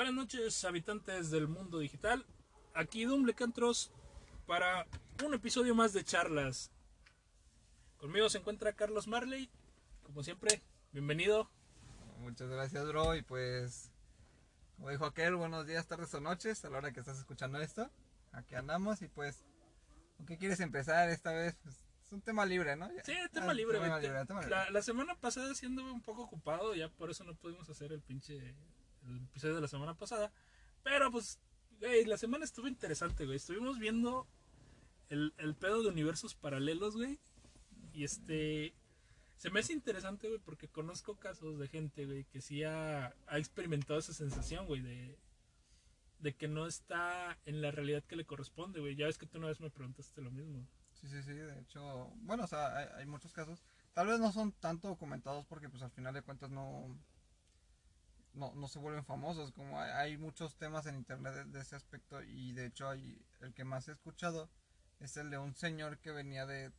Buenas noches, habitantes del mundo digital. Aquí Dumblecantros para un episodio más de charlas. Conmigo se encuentra Carlos Marley. Como siempre, bienvenido. Muchas gracias, bro. Y pues, como dijo aquel, buenos días, tardes o noches a la hora que estás escuchando esto. Aquí andamos y pues, ¿con qué quieres empezar esta vez? Pues, es un tema libre, ¿no? Ya- Sí, ah, tema libre, tema güey. libre, tema libre. La, la semana pasada siendo un poco ocupado, ya por eso no pudimos hacer el pinche el episodio de la semana pasada. Pero pues, güey, la semana estuvo interesante, güey. Estuvimos viendo el, el pedo de universos paralelos, güey. Y este. Se me hace interesante, güey, porque conozco casos de gente, güey, que sí ha, ha experimentado esa sensación, güey, de, de que no está en la realidad que le corresponde, güey. Ya ves que tú una vez me preguntaste lo mismo. Sí, sí, sí, de hecho, bueno, o sea, hay, hay muchos casos. Tal vez no son tanto documentados porque pues al final de cuentas no, no, no se vuelven famosos. Como hay, hay muchos temas en internet de, de ese aspecto y de hecho hay, el que más he escuchado es el de un señor que venía de,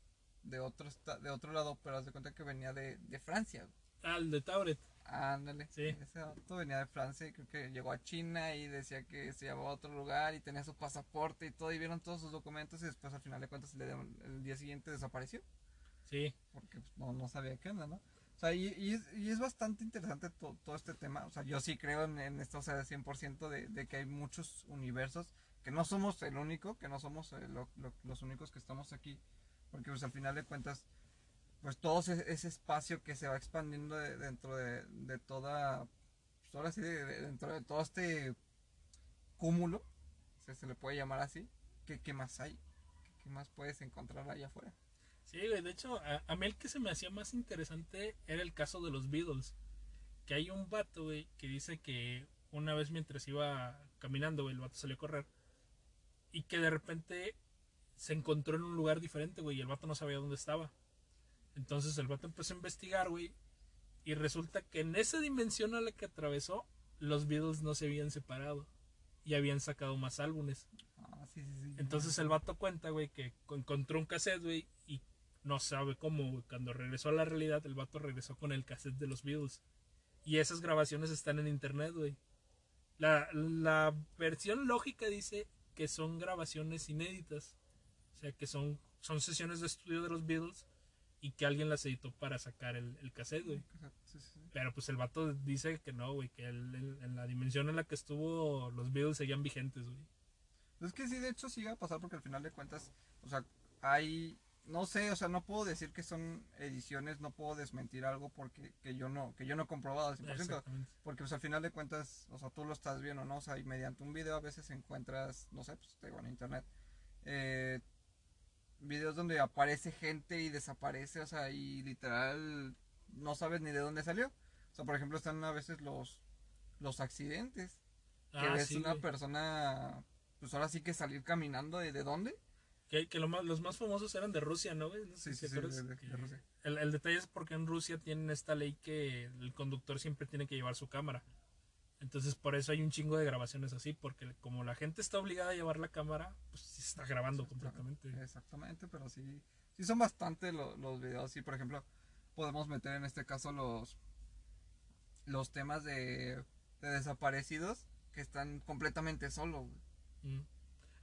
de, otro, de otro lado, pero haz de cuenta que venía de, de Francia. Ah, el de Tauret. Ándale. Sí. Ese auto venía de Francia y creo que llegó a China y decía que se llevaba a otro lugar y tenía su pasaporte y todo y vieron todos sus documentos y después al final de cuentas el día, el día siguiente desapareció Sí. porque pues, no, no sabía qué onda, ¿no? Sea, y, y es, bastante interesante to- todo este tema. O sea, yo sí creo en, esto, o sea, 100% de, de que hay muchos universos, que no somos el único, que no somos eh, lo- lo- los únicos que estamos aquí. Porque pues al final de cuentas, pues todo ese, ese espacio que se va expandiendo de- dentro de, de toda, pues ahora sí, de- de- dentro de todo este cúmulo, si se le puede llamar así, ¿qué, qué más hay? ¿Qué, qué más puedes encontrar allá afuera? Sí, güey, de hecho, a, a mí el que se me hacía más interesante era el caso de los Beatles. Que hay un vato, güey, que dice que una vez mientras iba caminando, güey, el vato salió a correr. Y que de repente se encontró en un lugar diferente, güey, y el vato no sabía dónde estaba. Entonces el vato empezó a investigar, güey. Y resulta que en esa dimensión a la que atravesó, los Beatles no se habían separado. Y habían sacado más álbumes. Ah, sí, sí, sí. Entonces el vato cuenta, güey, que co- encontró un cassette, güey, y no sabe cómo, güey. Cuando regresó a la realidad, el vato regresó con el cassette de los Beatles. Y esas grabaciones están en internet, güey. La, la versión lógica dice que son grabaciones inéditas. O sea, que son, son sesiones de estudio de los Beatles y que alguien las editó para sacar el, el cassette, güey. Sí, sí, sí. Pero pues el vato dice que no, güey, que él- en la dimensión en la que estuvo los Beatles seguían vigentes, güey. Es que sí, de hecho sí va a pasar porque al final de cuentas, o sea, hay, no sé, o sea, no puedo decir que son ediciones, no puedo desmentir algo porque que yo no, que yo no he comprobado al 100%, Exactamente. porque pues al final de cuentas, o sea, tú lo estás viendo, ¿no? O sea, y mediante un video a veces encuentras, no sé, pues te digo en internet, eh, videos donde aparece gente y desaparece, o sea, y literal no sabes ni de dónde salió. O sea, por ejemplo, están a veces los, los accidentes que Ah, ves sí, una güey. persona, pues ahora sí que salir caminando de, de dónde. Que, que lo más- los más famosos eran de Rusia, ¿no, güey? No sé Sí, si sí, te sí, de- de- Rusia. El, el detalle es porque en Rusia tienen esta ley que el conductor siempre tiene que llevar su cámara. Entonces por eso hay un chingo de grabaciones así, porque como la gente está obligada a llevar la cámara, pues sí se está grabando completamente. Exactamente, pero sí, sí son bastante lo- los videos. Sí, por ejemplo, podemos meter en este caso los, los temas de, de desaparecidos que están completamente solos. güey. Mm.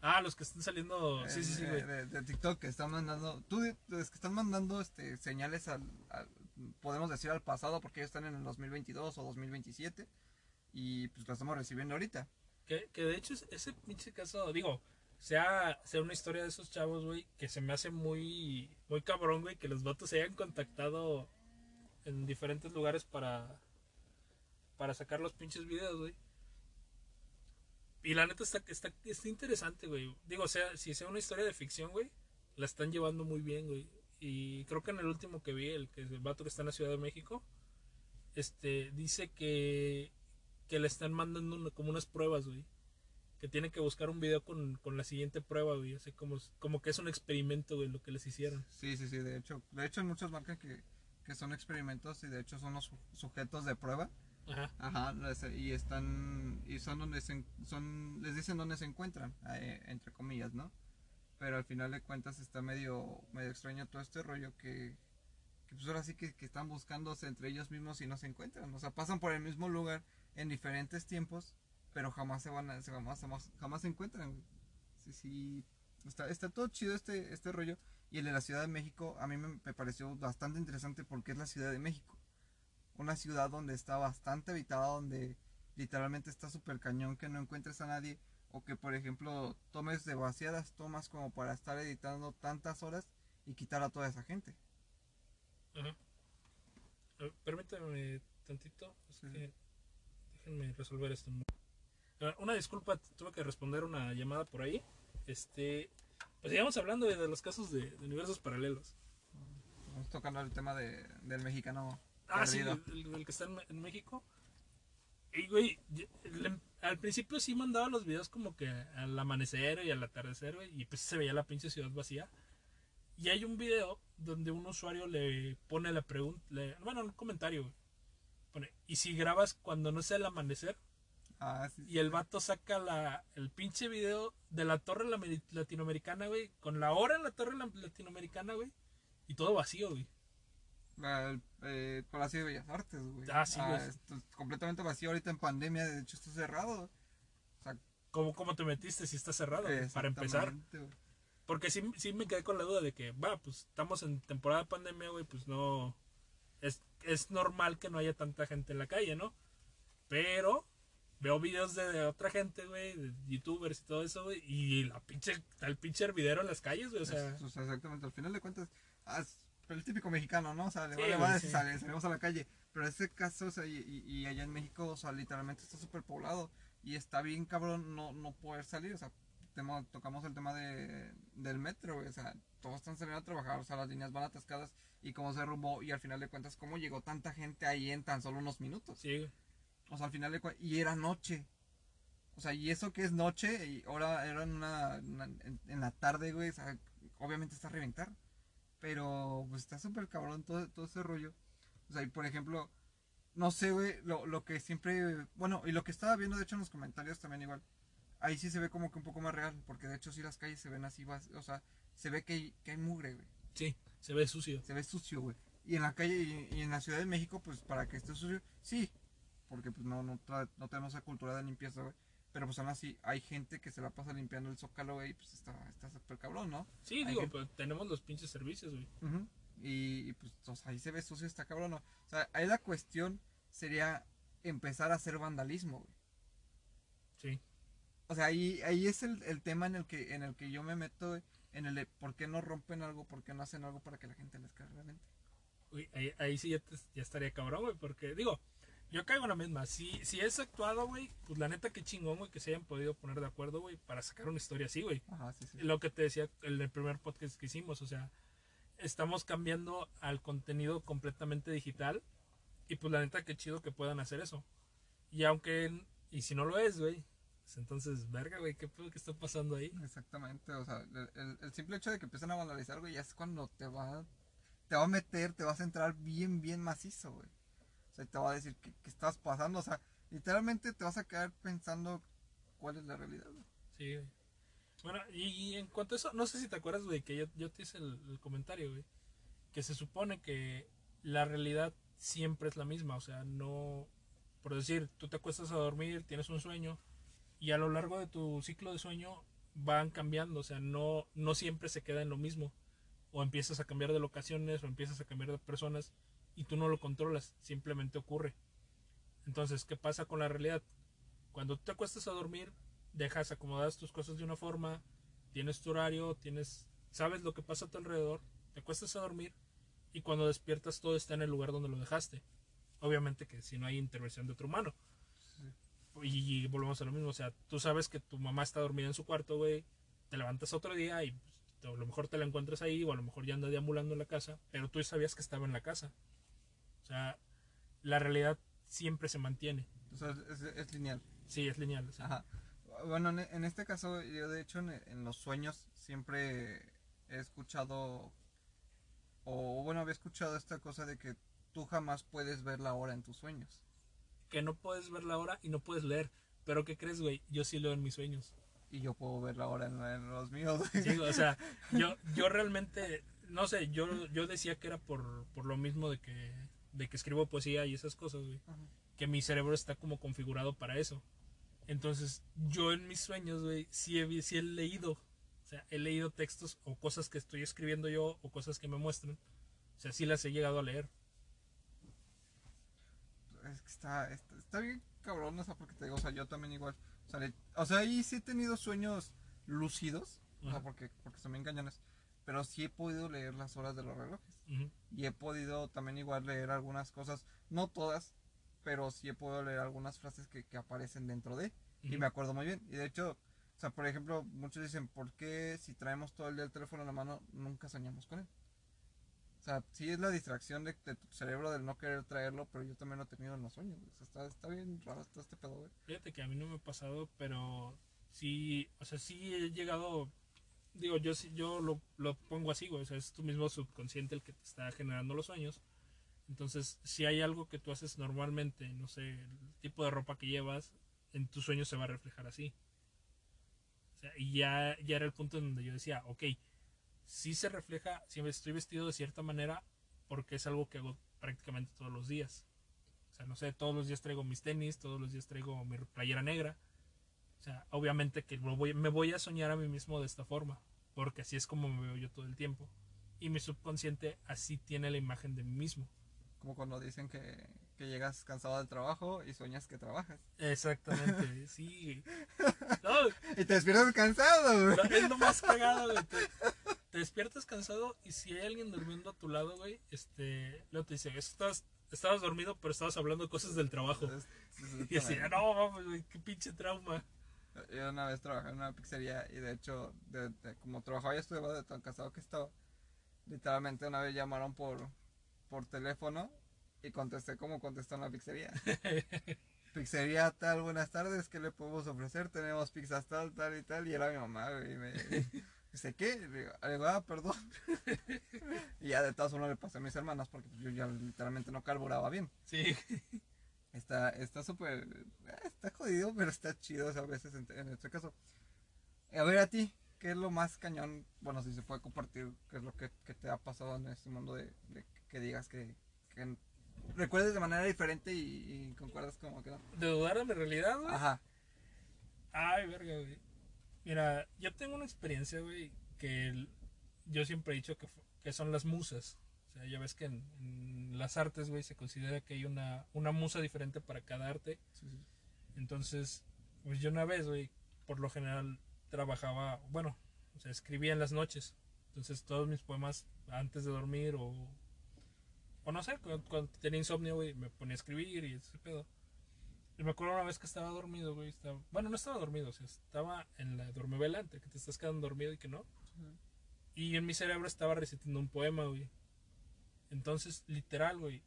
Ah, los que están saliendo... Sí, sí, sí, Eh, güey. de, de TikTok que están mandando, tú los que están mandando este señales al, al- podemos decir al pasado porque ellos están en el 2022 o 2027 y pues lo estamos recibiendo ahorita. Que, que de hecho es- ese pinche caso, digo, sea, sea una historia de esos chavos, güey, que se me hace muy, muy cabrón, güey, que los vatos se hayan contactado en diferentes lugares para, para sacar los pinches videos, güey. Y la neta está, está, está interesante, güey. Digo, sea, si sea una historia de ficción, güey, la están llevando muy bien, güey. Y creo que en el último que vi, el que el vato que está en la Ciudad de México, este, dice que, que le están mandando una- como unas pruebas, güey. Que tiene que buscar un video con, con la siguiente prueba, güey. Así como, como que es un experimento, güey, lo que les hicieron. Sí, sí, sí, de hecho, de hecho hay muchas marcas que, que son experimentos y de hecho son los su- sujetos de prueba. Ajá. Ajá, y están y son donde se son les dicen dónde se encuentran, eh, entre comillas, ¿no? Pero al final de cuentas está medio medio extraño todo este rollo que pues ahora sí que, que están buscándose entre ellos mismos y no se encuentran. O sea, pasan por el mismo lugar en diferentes tiempos pero jamás se van a, jamás, jamás, jamás se encuentran. Sí, sí, está, está todo chido este, este rollo. Y el de la Ciudad de México a mí me pareció bastante interesante porque es la Ciudad de México. Una ciudad donde está bastante habitada, donde literalmente está súper cañón que no encuentres a nadie. O que, por ejemplo, tomes demasiadas tomas como para estar editando tantas horas y quitar a toda esa gente. Ajá. Ver, permítame tantito. Es Sí. que déjenme resolver esto. Una disculpa, tuve que responder una llamada por ahí. Este, pues sigamos hablando de, de los casos de, de universos paralelos. Vamos tocando el tema de, del mexicano. Ah, sí, perdido. el, el- el que está en, en México. Y, güey, le- al principio sí mandaba los videos como que al amanecer y al atardecer, güey, y pues se veía la pinche ciudad vacía. Y hay un video donde un usuario le pone la pregunta, le- bueno, un comentario, güey. Pone, ¿y si grabas cuando no sea el amanecer? Ah, sí. Y el vato saca la, el pinche video de la torre latinoamericana, güey, con la hora en la torre la- latinoamericana, güey, y todo vacío, güey. El eh, Palacio de Bellas Artes, güey. Ah, sí, güey. esto es completamente vacío ahorita en pandemia, de hecho está cerrado. O sea, ¿Cómo, cómo te metiste si está cerrado? güey? Para empezar. güey. Porque sí, sí me quedé con la duda de que, va, pues estamos en temporada de pandemia, güey, pues no. Es, es normal que no haya tanta gente en la calle, ¿no? Pero veo videos de, de otra gente, güey, de youtubers y todo eso, güey, y la pinche, está el pinche hervidero en las calles, güey, o sea. Es- o sea, exactamente, al final de cuentas, ah, es el típico mexicano, ¿no? O sea, le Sí, vale madre sí. sale- salimos a la calle. Pero en este caso, o sea, y, allá en México, o sea, literalmente está súper poblado. Y está bien cabrón no, no poder salir, o sea, tema- tocamos el tema de, del metro, güey, o sea, todos están saliendo a trabajar, o sea, las líneas van atascadas y cómo se derrumbó y al final de cuentas, cómo llegó tanta gente ahí en tan solo unos minutos. Sí. O sea, al final de cuentas, y era noche. O sea, y eso que es noche, y ahora era en, una, una- en, en la tarde, güey, o sea, obviamente está a reventar. Pero, pues está súper cabrón todo, todo ese rollo. O sea, y por ejemplo, no sé, güey, lo, lo que siempre, bueno, y lo que estaba viendo, de hecho, en los comentarios también igual. Ahí sí se ve como que un poco más real, porque de hecho sí las calles se ven así, o sea, se ve que hay, que hay mugre, güey Sí, se ve sucio. se ve sucio, güey. Y en la calle y, y en la Ciudad de México, pues para que esté sucio, sí. Porque pues no, no, no tenemos esa cultura de limpieza, güey. Pero pues aún así, hay gente que se la pasa limpiando el zócalo, güey, y pues está está súper cabrón, ¿no? Sí, Hay digo, gente- pero tenemos los pinches servicios, güey. Y, y, pues o sea, ahí se ve sucio, está cabrón, ¿no? O sea, ahí la cuestión sería empezar a hacer vandalismo, güey. Sí. O sea, ahí, ahí es el, el tema en el que en el que yo me meto, güey, en el de por qué no rompen algo, por qué no hacen algo para que la gente les caiga realmente. Uy, ahí, ahí sí ya, te- ya estaría cabrón, güey, porque digo, yo caigo en la misma. Si, si es actuado, güey, pues la neta que chingón, güey, que se hayan podido poner de acuerdo, güey, para sacar una historia así, güey. Ajá, sí, sí. Lo que te decía en el primer podcast que hicimos, o sea, estamos cambiando al contenido completamente digital y pues la neta que chido que puedan hacer eso. Y aunque, y si no lo es, güey, pues entonces, verga, güey, ¿qué pedo que está pasando ahí? Exactamente, o sea, el, el- el simple hecho de que empiezan a vandalizar, güey, ya es cuando te va, te va a meter, te vas a entrar bien, bien macizo, güey. Te va a decir qué, estás pasando, o sea, literalmente te vas a quedar pensando cuál es la realidad, güey. Sí. Bueno, y, y en cuanto a eso, no sé si te acuerdas, güey, que yo, yo te hice el, el comentario, güey, que se supone que la realidad siempre es la misma, o sea, no, por decir, tú te acuestas a dormir, tienes un sueño, y a lo largo de tu ciclo de sueño van cambiando, o sea, no, no siempre se queda en lo mismo, o empiezas a cambiar de locaciones, o empiezas a cambiar de personas, y tú no lo controlas, simplemente ocurre. Entonces, ¿qué pasa con la realidad? Cuando tú te acuestas a dormir, dejas acomodadas tus cosas de una forma, tienes tu horario, tienes, sabes lo que pasa a tu alrededor, te acuestas a dormir y cuando despiertas todo está en el lugar donde lo dejaste. Obviamente que si no hay intervención de otro humano. Y, volvemos a lo mismo, o sea, tú sabes que tu mamá está dormida en su cuarto, güey, te levantas otro día y pues, a lo mejor te la encuentras ahí o a lo mejor ya anda deambulando en la casa, pero tú sabías que estaba en la casa. O sea, la realidad siempre se mantiene. O sea, es, es lineal. Sí, es lineal. Ajá. Bueno, en, en este caso, yo de hecho en, en los sueños siempre he escuchado, o bueno, había escuchado esta cosa de que tú jamás puedes ver la hora en tus sueños. que no puedes ver la hora y no puedes leer. Pero ¿qué crees, güey? Yo sí leo en mis sueños. Y yo puedo ver la hora en, en los míos. Sí, o sea, yo, yo realmente, no sé, yo, yo decía que era por, por lo mismo de que, de que escribo poesía y esas cosas, güey. Ajá. Que mi cerebro está como configurado para eso. Entonces, yo en mis sueños, güey, sí he, sí he leído. O sea, he leído textos o cosas que estoy escribiendo yo o cosas que me muestran. O sea, sí las he llegado a leer. Es que está, está, está bien cabrón, o sea, porque te digo, o sea, yo también igual. O sea, le- o sea, ahí sí he tenido sueños lúcidos, o sea, Ajá. porque, porque son bien cañones. Pero sí he podido leer las horas de los relojes. Y he podido también igual leer algunas cosas, no todas, pero sí he podido leer algunas frases que, que aparecen dentro de. Y Ujú. me acuerdo muy bien. Y de hecho, o sea, por ejemplo, muchos dicen, ¿por qué si traemos todo el día el teléfono en la mano, nunca soñamos con él? O sea, sí es la distracción de, de tu cerebro del no querer traerlo, pero yo también lo he tenido en los sueños. güey. O sea, está, está bien raro todo este pedo, güey. Fíjate que a mí no me ha pasado, pero sí, o sea, sí he llegado, digo, yo yo lo, lo pongo así, güey, o sea, es tu mismo subconsciente el que te está generando los sueños. Entonces, si hay algo que tú haces normalmente, no sé, el tipo de ropa que llevas, en tus sueños se va a reflejar así. O sea, y ya, ya era el punto en donde yo decía, ok, sí se refleja, si estoy vestido de cierta manera, porque es algo que hago prácticamente todos los días. O sea, no sé, todos los días traigo mis tenis, todos los días traigo mi playera negra. O sea, obviamente que voy- me voy a soñar a mí mismo de esta forma, porque así es como me veo yo todo el tiempo. Y mi subconsciente así tiene la imagen de mí mismo. Como cuando dicen que, que llegas cansado del trabajo y sueñas que trabajas. Exactamente, sí. No, Y te despiertas cansado, güey. es lo más cagado, güey. Te, te despiertas cansado y si hay alguien durmiendo a tu lado, güey, este, luego te dice, estabas, estabas dormido, pero estabas hablando cosas del trabajo. Es- es- Y así, "Ah, no, vamos, güey, qué pinche trauma. Yo una vez trabajé en una pizzería y de hecho, de- de- como trabajaba y estudiaba de tan cansado que estaba, literalmente una vez llamaron por, por teléfono y contesté como contestó en la pizzería. pizzería tal, buenas tardes, ¿qué le podemos ofrecer? Tenemos pizzas tal, tal y tal. Y era mi mamá, güey. Y me dice, ¿qué? Le digo, digo, ah, perdón. y ya de todas formas le pasé a mis hermanas porque pues, yo ya literalmente no carburaba bien. Sí. Está está súper. eh, está jodido, pero está chido o sea, a veces en, en este caso. A ver, a ti, ¿qué es lo más cañón? Bueno, si se puede compartir, ¿qué es lo que, que te ha pasado en este mundo de, de que digas que, que recuerdes de manera diferente y, y concuerdas como que no? De dudar de mi realidad, güey. Ajá. Ay, verga, güey. Mira, yo tengo una experiencia, güey, que yo siempre he dicho que, que son las musas. Sea, ya ves que en, en las artes, güey, se considera que hay una, una musa diferente para cada arte. Entonces, pues yo una vez, güey, por lo general trabajaba, bueno, o sea, escribía en las noches. Entonces todos mis poemas antes de dormir o... O no sé, cuando, cuando tenía insomnio, güey, me ponía a escribir y ese pedo. Y me acuerdo una vez que estaba dormido, güey. Estaba, bueno, no estaba dormido, o sea, estaba en la dormivela entre que te estás quedando dormido y que no. Y en mi cerebro estaba recitando un poema, güey. Entonces, literal, güey,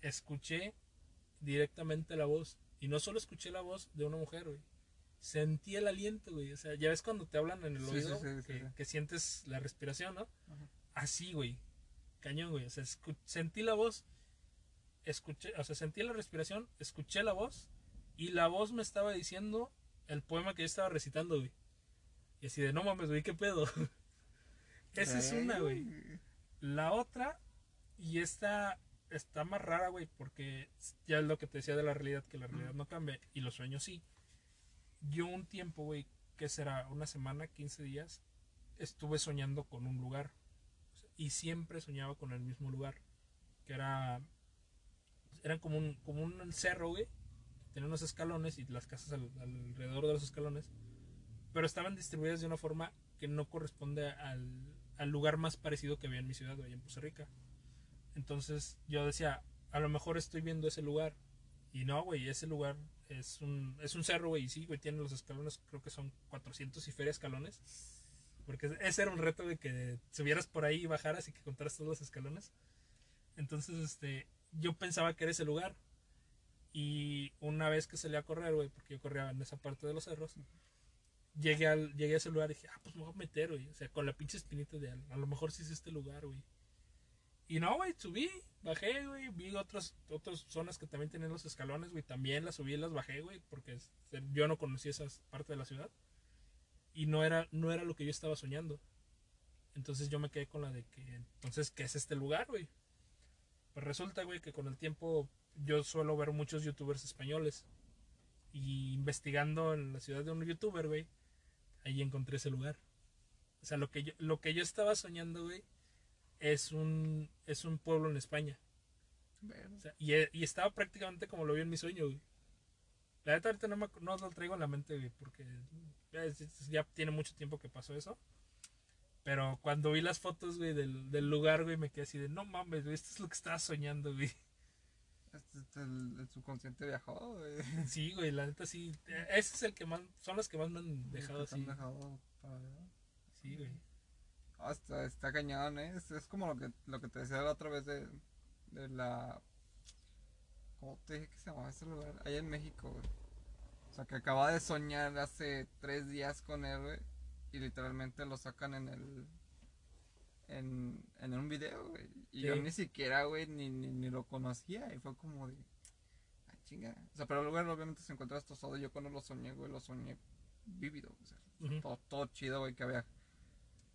escuché directamente la voz. Y no solo escuché la voz de una mujer, güey. Sentí el aliento, güey. O sea, ya ves cuando te hablan en el Sí, oído sí, sí, sí, que, sientes la respiración, ¿no? Ajá. Así, güey. Cañón, güey. O sea, sentí la voz, escuché, o sea, sentí la respiración, escuché la voz y la voz me estaba diciendo el poema que yo estaba recitando, güey. Y así de, no mames, güey, qué pedo. Esa es una, güey. La otra, y esta está más rara, güey, porque ya es lo que te decía de la realidad, que la realidad no cambia y los sueños sí. Yo un tiempo, güey, que será una semana, 15 días, estuve soñando con un lugar. Y siempre soñaba con el mismo lugar. Que era. Era como un, como un cerro, güey. Tenía unos escalones y las casas al- alrededor de los escalones. Pero estaban distribuidas de una forma que no corresponde al, al lugar más parecido que había en mi ciudad, güey, en Costa Rica. Entonces yo decía, a lo mejor estoy viendo ese lugar. Y no, güey, ese lugar es un, es un cerro, güey. Y sí, güey, tiene los escalones, creo que son 400 y feria escalones. Porque ese era un reto de que subieras por ahí y bajaras y que contaras todos los escalones. Entonces, este, yo pensaba que era ese lugar. Y una vez que salí a correr, güey, porque yo corría en esa parte de los cerros, llegué, al, llegué a ese lugar y dije, ah, pues me voy a meter, güey. O sea, con la pinche espinita de a lo mejor sí es este lugar, güey. Y no, güey, subí, bajé, güey, vi otras, otras zonas que también tenían los escalones, güey, también las subí y las bajé, güey, porque yo no conocía esa parte de la ciudad. Y no era, no era lo que yo estaba soñando. Entonces yo me quedé con la de que, entonces, ¿qué es este lugar, güey? Pues resulta, güey, que con el tiempo yo suelo ver muchos youtubers españoles. Y investigando en la ciudad de un youtuber, güey, ahí encontré ese lugar. O sea, lo que yo, lo que yo estaba soñando, güey, es un, es un pueblo en España. O sea, y, y estaba prácticamente como lo vi en mi sueño, güey. La neta ahorita no, me, no lo traigo en la mente, güey, porque ya, tiene mucho tiempo que pasó eso. Pero cuando vi las fotos, güey, del, del lugar, güey, me quedé así de, no mames, güey, esto es lo que estaba soñando, güey. Este, este, el, el subconsciente viajó, güey. Sí, güey, la neta sí. eh, Ese es el que más, son los que más me han dejado así. dejado para. Sí, güey. Ah, está, cañón, ¿eh? Es, es como lo que, lo que te decía la otra vez de, de la... ¿Cómo te dije que se llamaba ese lugar? Allá en México, güey. O sea, que acaba de soñar hace tres días con él, güey. Y literalmente lo sacan en el... En, en un video, güey. Y yo ni siquiera, güey, ni, ni, ni lo conocía. Y fue como de... Ah, chinga. O sea, pero el lugar obviamente se encuentra destrozado. Yo cuando lo soñé, güey, lo soñé vívido. O sea, todo, todo chido, güey, que había...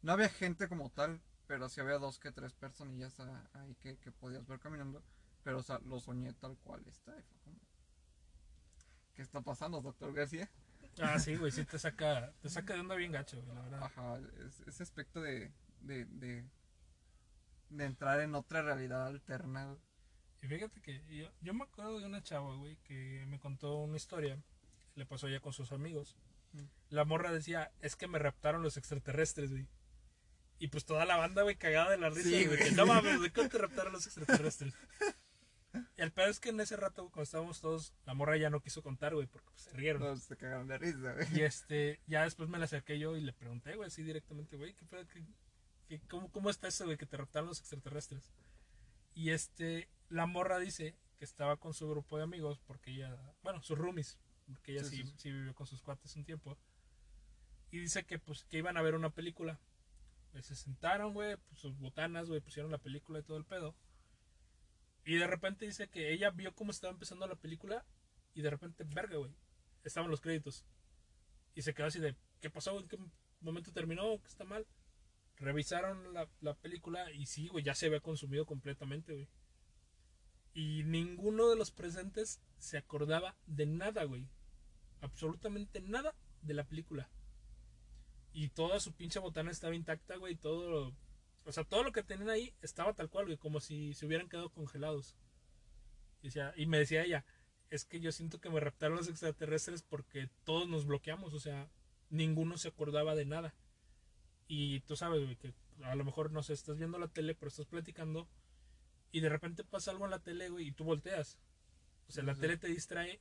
No había gente como tal, pero sí había dos que tres personillas ahí que, que podías ver caminando. Pero, o sea, lo soñé tal cual está. Y fue como... ¿Qué está pasando, doctor García? Ah, sí, güey, sí te saca, te saca de onda bien gacho, güey, la verdad. Ajá, es- ese aspecto de, de, de, de entrar en otra realidad alterna. güey. Y fíjate que yo, yo me acuerdo de una chava, güey, que me contó una historia. Le pasó ya con sus amigos. Mm. La morra decía, es que me raptaron los extraterrestres, güey. Y pues toda la banda, güey, cagada de la risa, Sí, güey. güey. No mames, ¿de cómo te raptaron los extraterrestres? Y el peor es que en ese rato, cuando estábamos todos, la morra ya no quiso contar, güey, porque pues, se rieron. No, se cagaron de risa, güey. Y este, ya después me la acerqué yo y le pregunté, güey, así directamente, güey, ¿qué pedo? ¿Qué- qué- cómo, ¿Cómo está eso, güey, que te raptaron los extraterrestres? Y este, la morra dice que estaba con su grupo de amigos, porque ella, bueno, sus roomies, porque ella sí, sí, sí. sí vivió con sus cuates un tiempo. Y dice que, pues, que iban a ver una película. Pues, se sentaron, güey, pues, sus botanas, güey, pusieron la película y todo el pedo. Y de repente dice que ella vio cómo estaba empezando la película y de repente, verga, güey, estaban los créditos. Y se quedó así de, ¿qué pasó? ¿En qué momento terminó? ¿Qué está mal? Revisaron la, la película y sí, güey, ya se había consumido completamente, güey. Y ninguno de los presentes se acordaba de nada, güey. Absolutamente nada de la película. Y toda su pinche botana estaba intacta, güey. Todo. O sea, todo lo que tenían ahí estaba tal cual, güey. Como si se hubieran quedado congelados. Y, decía- y me decía ella: Es que yo siento que me raptaron los extraterrestres porque todos nos bloqueamos. O sea, ninguno se acordaba de nada. Y tú sabes, güey, que a lo mejor, no sé, estás viendo la tele, pero estás platicando. Y de repente pasa algo en la tele, güey, y tú volteas. O sea, la Sí. tele te distrae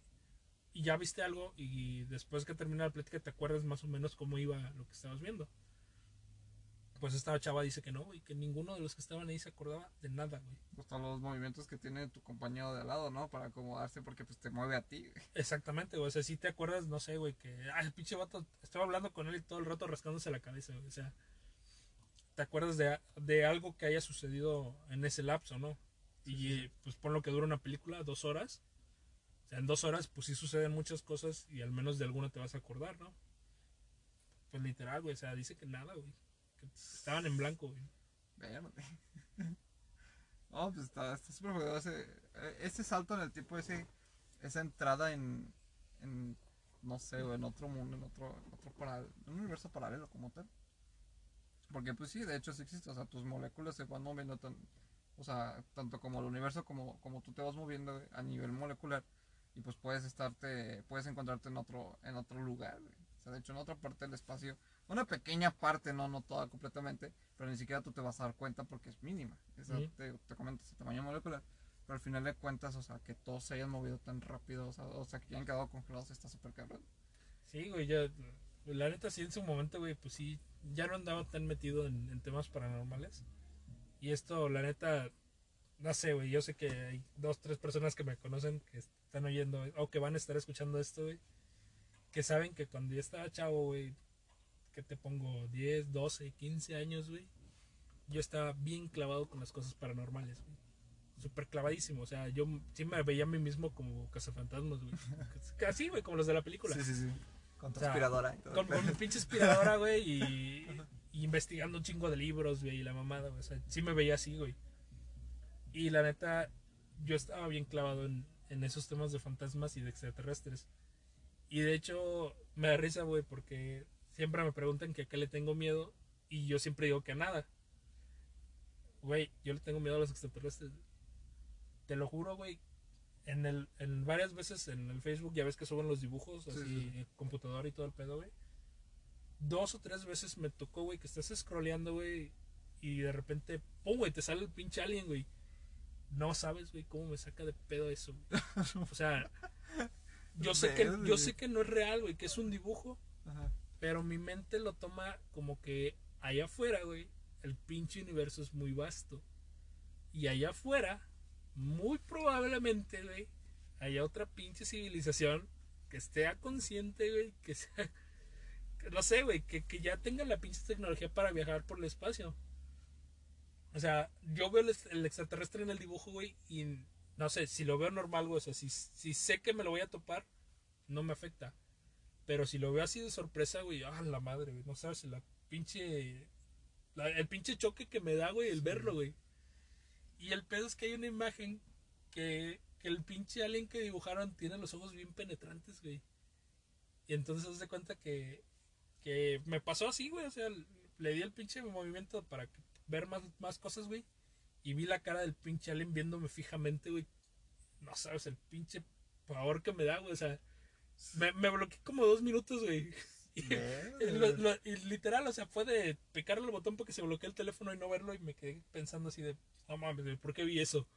y ya viste algo y después que termina la plática te acuerdas más o menos cómo iba lo que estabas viendo. Pues esta chava dice que no, güey, que ninguno de los que estaban ahí se acordaba de nada, güey. Hasta los movimientos que tiene tu compañero de al lado, ¿no? Para acomodarse porque pues te mueve a ti, güey. Exactamente, güey. O sea, si te acuerdas, no sé, güey, que ah, el pinche vato estaba hablando con él y todo el rato rascándose la cabeza, güey. O sea, te acuerdas de, de algo que haya sucedido en ese lapso, ¿no? Y pues pon lo que dura una película, dos horas. O sea, en dos horas, pues sí suceden muchas cosas y al menos de alguna te vas a acordar, ¿no? Pues literal, güey. O sea, dice que nada, güey. Que estaban en blanco, güey. Verde. No, pues está súper jodido ese, ese salto en el tiempo, ese, esa entrada en, en no sé, güey, en otro mundo, en otro, en otro paral- en un universo paralelo como tal. Porque pues sí, de hecho sí existe, o sea, tus moléculas se van moviendo tan, o sea, tanto como el universo como, como tú te vas moviendo a nivel molecular y pues puedes estarte, puedes encontrarte en otro, en otro lugar, güey. O sea, de hecho en otra parte del espacio, una pequeña parte, no, no toda completamente, pero ni siquiera tú te vas a dar cuenta porque es mínima. Esa, te, te comento ese tamaño molecular. Pero al final de cuentas, o sea, que todos se hayan movido tan rápido, o sea, o sea que hayan quedado congelados, está súper cabrón. Sí, güey, ya. La neta, sí, en su momento, güey, pues sí, ya no andaba tan metido en, en temas paranormales. Y esto, la neta, no sé, güey, yo sé que hay dos, tres personas que me conocen que están oyendo, o que van a estar escuchando esto, güey, que saben que cuando yo estaba chavo, güey, que te pongo 10, 12, 15 años, güey, yo estaba bien clavado con las cosas paranormales, güey. Súper clavadísimo, o sea, yo sí me veía a mí mismo como cazafantasmas, güey. Así, güey, como los de la película. sí, sí. Con tu O sea, aspiradora y todo. Con, con mi pinche aspiradora, güey, y, y investigando un chingo de libros, güey, y la mamada, güey. O sea, sí me veía así, güey. Y la neta, yo estaba bien clavado en, en esos temas de fantasmas y de extraterrestres. Y de hecho, me da risa, güey, porque siempre me preguntan que a qué le tengo miedo. Y yo siempre digo que a nada. Güey, yo le tengo miedo a los extraterrestres. Te lo juro, güey. En, el, en varias veces en el Facebook ya ves que suben los dibujos, Sí, así, sí. en computador y todo el pedo, güey. Dos o tres veces me tocó, güey, que estás scrolleando, güey, y de repente, pum, güey, te sale el pinche alien, güey. No sabes, güey, cómo me saca de pedo eso. O sea, yo sé que, yo sé que no es real, güey, que es un dibujo, Ajá. pero mi mente lo toma como que allá afuera, güey, el pinche universo es muy vasto. Y allá afuera, muy probablemente, güey, haya otra pinche civilización que esté consciente, güey, que sea, no sé, güey, que, que ya tenga la pinche tecnología para viajar por el espacio. O sea, yo veo el, ex- el extraterrestre en el dibujo, güey, y no sé, si lo veo normal, güey, o sea, si, si sé que me lo voy a topar, no me afecta. Pero si lo veo así de sorpresa, güey, ah, la madre, güey, no sabes, la pinche. la- el pinche choque que me da, güey, el verlo, güey. Y el pedo es que hay una imagen que, que el pinche alien que dibujaron tiene los ojos bien penetrantes, güey. Y entonces haz de cuenta que, que me pasó así, güey, o sea, le di el pinche movimiento para que- ver más, más cosas, güey. Y vi la cara del pinche alien viéndome fijamente, güey. No sabes, el pinche pavor que me da, güey, o sea. Me, me bloqueé como dos minutos, güey. Y, y lo- lo- y literal, o sea, fue de picarle el botón porque se bloqueó el teléfono y no verlo y me quedé pensando así de, no mames, ¿por qué vi eso?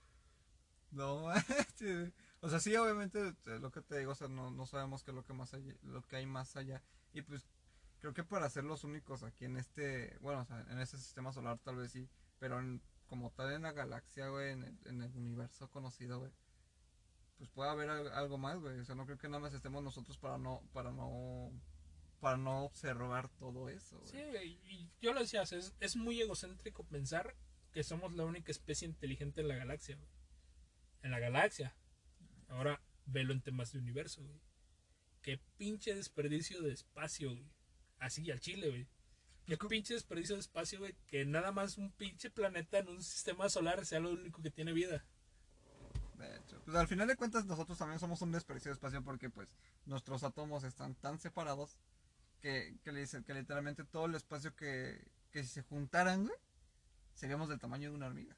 No manches. O sea, sí, obviamente, lo que te digo, o sea, no, no sabemos qué es lo que más hay, lo que hay más allá. Y pues, creo que para ser los únicos aquí en este, bueno, o sea, en este sistema solar tal vez sí, pero en- como tal en la galaxia, güey, en el, en el universo conocido, güey, pues puede haber al- algo más, güey. O sea, no creo que nada más estemos nosotros para no, para no, para no observar todo eso, güey. Sí, güey, y yo lo decía, es, es muy egocéntrico pensar que somos la única especie inteligente en la galaxia, güey. En la galaxia. Ahora, velo en temas de universo, güey. Qué pinche desperdicio de espacio, güey. Así, al chile, güey. Qué pinche desperdicio de espacio, güey. Que nada más un pinche planeta en un sistema solar sea lo único que tiene vida. De hecho, pues al final de cuentas nosotros también somos un desperdicio de espacio porque pues nuestros átomos están tan separados que, que, le dicen- que literalmente todo el espacio que, que si se juntaran, güey, seríamos del tamaño de una hormiga.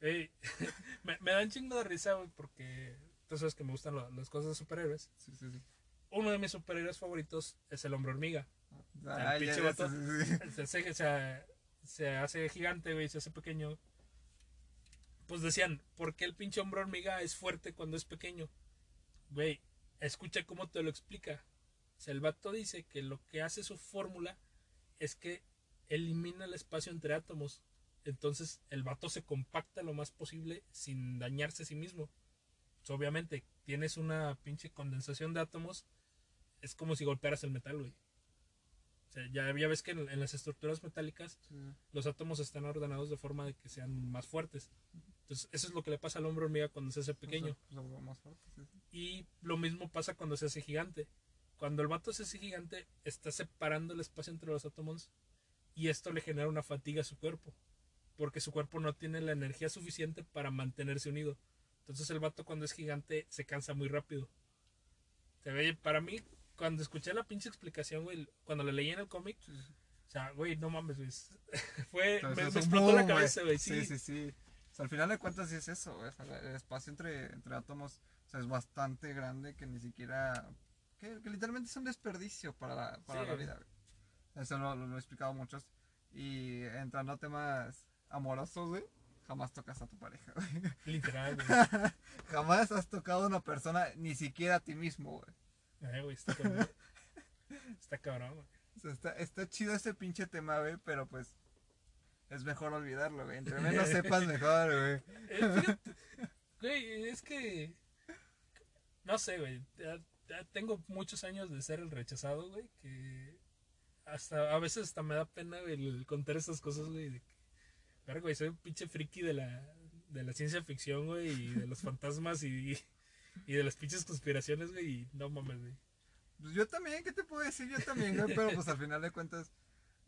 Ey, me, me dan chingo de risa, güey, porque tú sabes que me gustan lo- las cosas de superhéroes. Sí, sí, sí. Uno de mis superhéroes favoritos es el hombre hormiga. Ah, pinche vato. se, hace- se, se hace gigante, güey, se hace pequeño. Pues decían, ¿por qué el pinche hombre hormiga es fuerte cuando es pequeño? Güey, escucha cómo te lo explica. O sea, el vato dice que lo que hace su fórmula es que elimina el espacio entre átomos. Entonces el vato se compacta lo más posible sin dañarse a sí mismo. Obviamente, tienes una pinche condensación de átomos. Es como si golpearas el metal, güey. O sea, ya, ya ves que en, en las estructuras metálicas Sí. los átomos están ordenados de forma de que sean más fuertes. Entonces, eso es lo que le pasa al hombre hormiga cuando se hace pequeño. O sea, o sea, más fuerte, sí, sí. Y lo mismo pasa cuando se hace gigante. Cuando el vato se hace gigante, está separando el espacio entre los átomos y esto le genera una fatiga a su cuerpo. Porque su cuerpo no tiene la energía suficiente para mantenerse unido. Entonces el vato cuando es gigante se cansa muy rápido. Se ve, para mí, cuando escuché la pinche explicación, güey, cuando la leí en el cómic, sí. o sea, güey, no mames, güey. Fue, Entonces, me, explotó la cabeza, güey. Sí, Sí, sí, sí. O sea, al final de cuentas sí es eso, güey. El espacio entre, entre átomos o sea, es bastante grande que ni siquiera... Que, que literalmente es un desperdicio para la, para Sí, la vida, güey. Eso lo, lo- lo he explicado muchos. Y entrando a temas amorosos, güey, jamás tocas a tu pareja, güey. Literal, güey. jamás has tocado a una persona, ni siquiera a ti mismo, güey. Eh, güey, está cabrón. Está cabrón, güey. O sea, está, está chido ese pinche tema, güey, pero pues es mejor olvidarlo, güey. Entre menos sepas, mejor, güey. Eh, fíjate, güey, es que. No sé, güey. ya- ya Tengo muchos años de ser el rechazado, güey. Que hasta a veces hasta me da pena güey, el contar estas cosas, güey. De que, verga, güey, soy un pinche friki de la, de la ciencia ficción, güey. Y de los fantasmas y, y de las pinches conspiraciones, güey. Y no mames, güey. Pues yo también, ¿qué te puedo decir? Yo también, güey, pero pues al final de cuentas,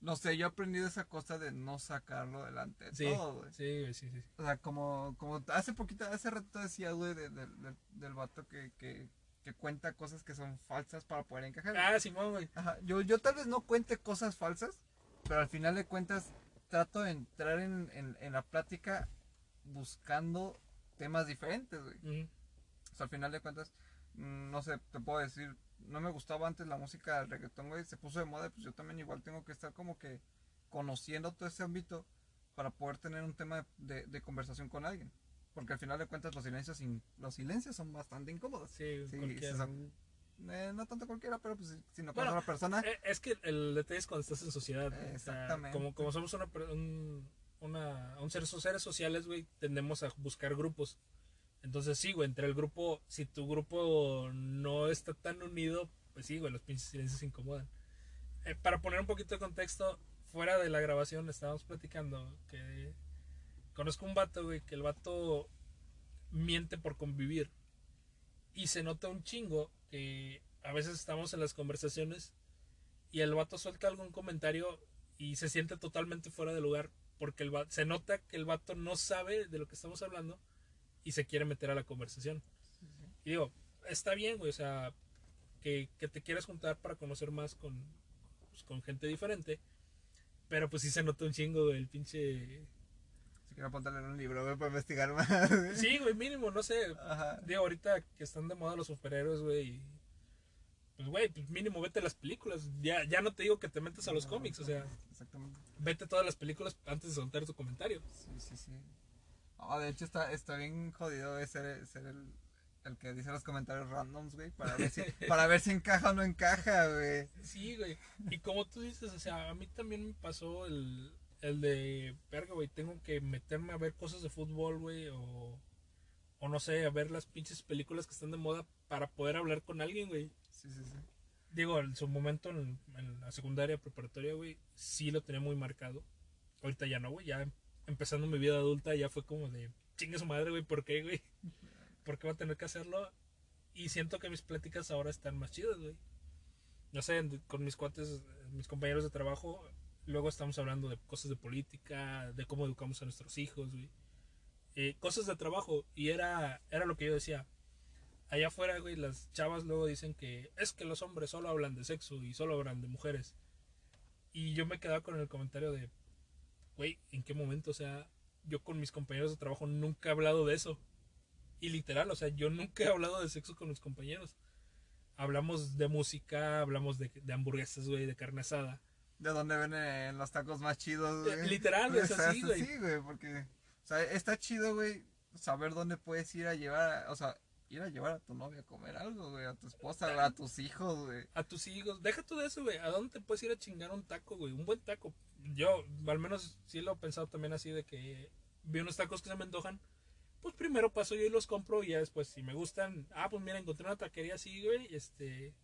no sé, yo he aprendido esa cosa de no sacarlo delante de Sí, todo, güey. sí, güey, sí, sí. O sea, como, como hace poquito, hace rato decía, güey, de- de- de- del vato que, que, que cuenta cosas que son falsas para poder encajar. Ah, Simón, güey. Ajá, yo, yo tal vez no cuente cosas falsas, pero al final de cuentas trato de entrar en, en, en la plática buscando temas diferentes, güey. Ujú. O sea, al final de cuentas, mm, no sé, te puedo decir, no me gustaba antes la música del reggaetón, güey, se puso de moda, pues yo también igual tengo que estar como que conociendo todo ese ámbito para poder tener un tema de, de- de conversación con alguien. Porque al final de cuentas los silencios, in- los silencios son bastante incómodos. Sí, Sí, cualquiera. son- eh, no tanto cualquiera, pero pues si- no Bueno, a persona, Eh, Es que el detalle es cuando estás en sociedad. güey. O sea, Exactamente. como, como somos una, un, una, un ser, seres sociales, güey, tendemos a buscar grupos. Entonces, sí, güey, entre el grupo, si tu grupo no está tan unido, pues sí, güey, los pinches silencios se incomodan. Eh, para poner un poquito de contexto, fuera de la grabación estábamos platicando que conozco un vato, güey, que el vato miente por convivir. Y se nota un chingo que a veces estamos en las conversaciones y el vato suelta algún comentario y se siente totalmente fuera de lugar porque el va- se nota que el vato no sabe de lo que estamos hablando y se quiere meter a la conversación. Y digo, está bien, güey, o sea, que, que te quieras juntar para conocer más con, pues, con gente diferente, pero pues sí se nota un chingo güey, el pinche... si quiero apuntarle en un libro, güey, para investigar más. güey. Sí, güey, mínimo, no sé, Ajá. Digo, ahorita que están de moda los superhéroes, güey. y- Pues, güey, pues mínimo vete a las películas. Ya, ya no te digo que te metas a los cómics, o sea, Exactamente. vete a todas las películas antes de soltar tu comentario. Sí, sí, sí. Ah, de hecho está, está bien jodido de ser, ser el, el que dice los comentarios randoms, güey, para ver si, para ver si encaja o no encaja, güey. Sí, güey. Y como tú dices, o sea, a mí también me pasó el, el de, verga, güey, tengo que meterme a ver cosas de fútbol, güey, o, o no sé, a ver las pinches películas que están de moda para poder hablar con alguien, güey. Sí, sí, sí. Digo, en su momento en, en la secundaria preparatoria, güey, sí lo tenía muy marcado. Ahorita ya no, güey, ya empezando mi vida adulta ya fue como de, chingue su madre, güey, ¿por qué, güey? ¿Por qué va a tener que hacerlo? Y siento que mis pláticas ahora están más chidas, güey. No sé, con mis cuates, mis compañeros de trabajo, luego estamos hablando de cosas de política, de cómo educamos a nuestros hijos, güey. Eh, cosas de trabajo, y era, era lo que yo decía allá afuera, güey, las chavas luego dicen que es que los hombres solo hablan de sexo y solo hablan de mujeres. Y yo me quedaba con el comentario de, güey, ¿en qué momento? O sea, yo con mis compañeros de trabajo nunca he hablado de eso. Y literal, o sea, yo nunca he hablado de sexo con mis compañeros. Hablamos de música, hablamos de, de hamburguesas, güey, de carne asada. ¿De dónde vienen los tacos más chidos, güey? Eh, literal, güey, O es así, güey. Sí, güey, porque, o sea, está chido, güey, saber dónde puedes ir a llevar, o sea, ir a llevar a tu novia a comer algo, güey, a tu esposa, a tus hijos, güey. a tus hijos. Deja tú de eso, güey. ¿A dónde te puedes ir a chingar un taco, güey? Un buen taco. Yo, al menos, sí lo he pensado también así de que vi unos tacos que se me antojan. Pues primero paso yo y los compro y ya después, si me gustan, ah, pues mira, encontré una taquería así, güey, este...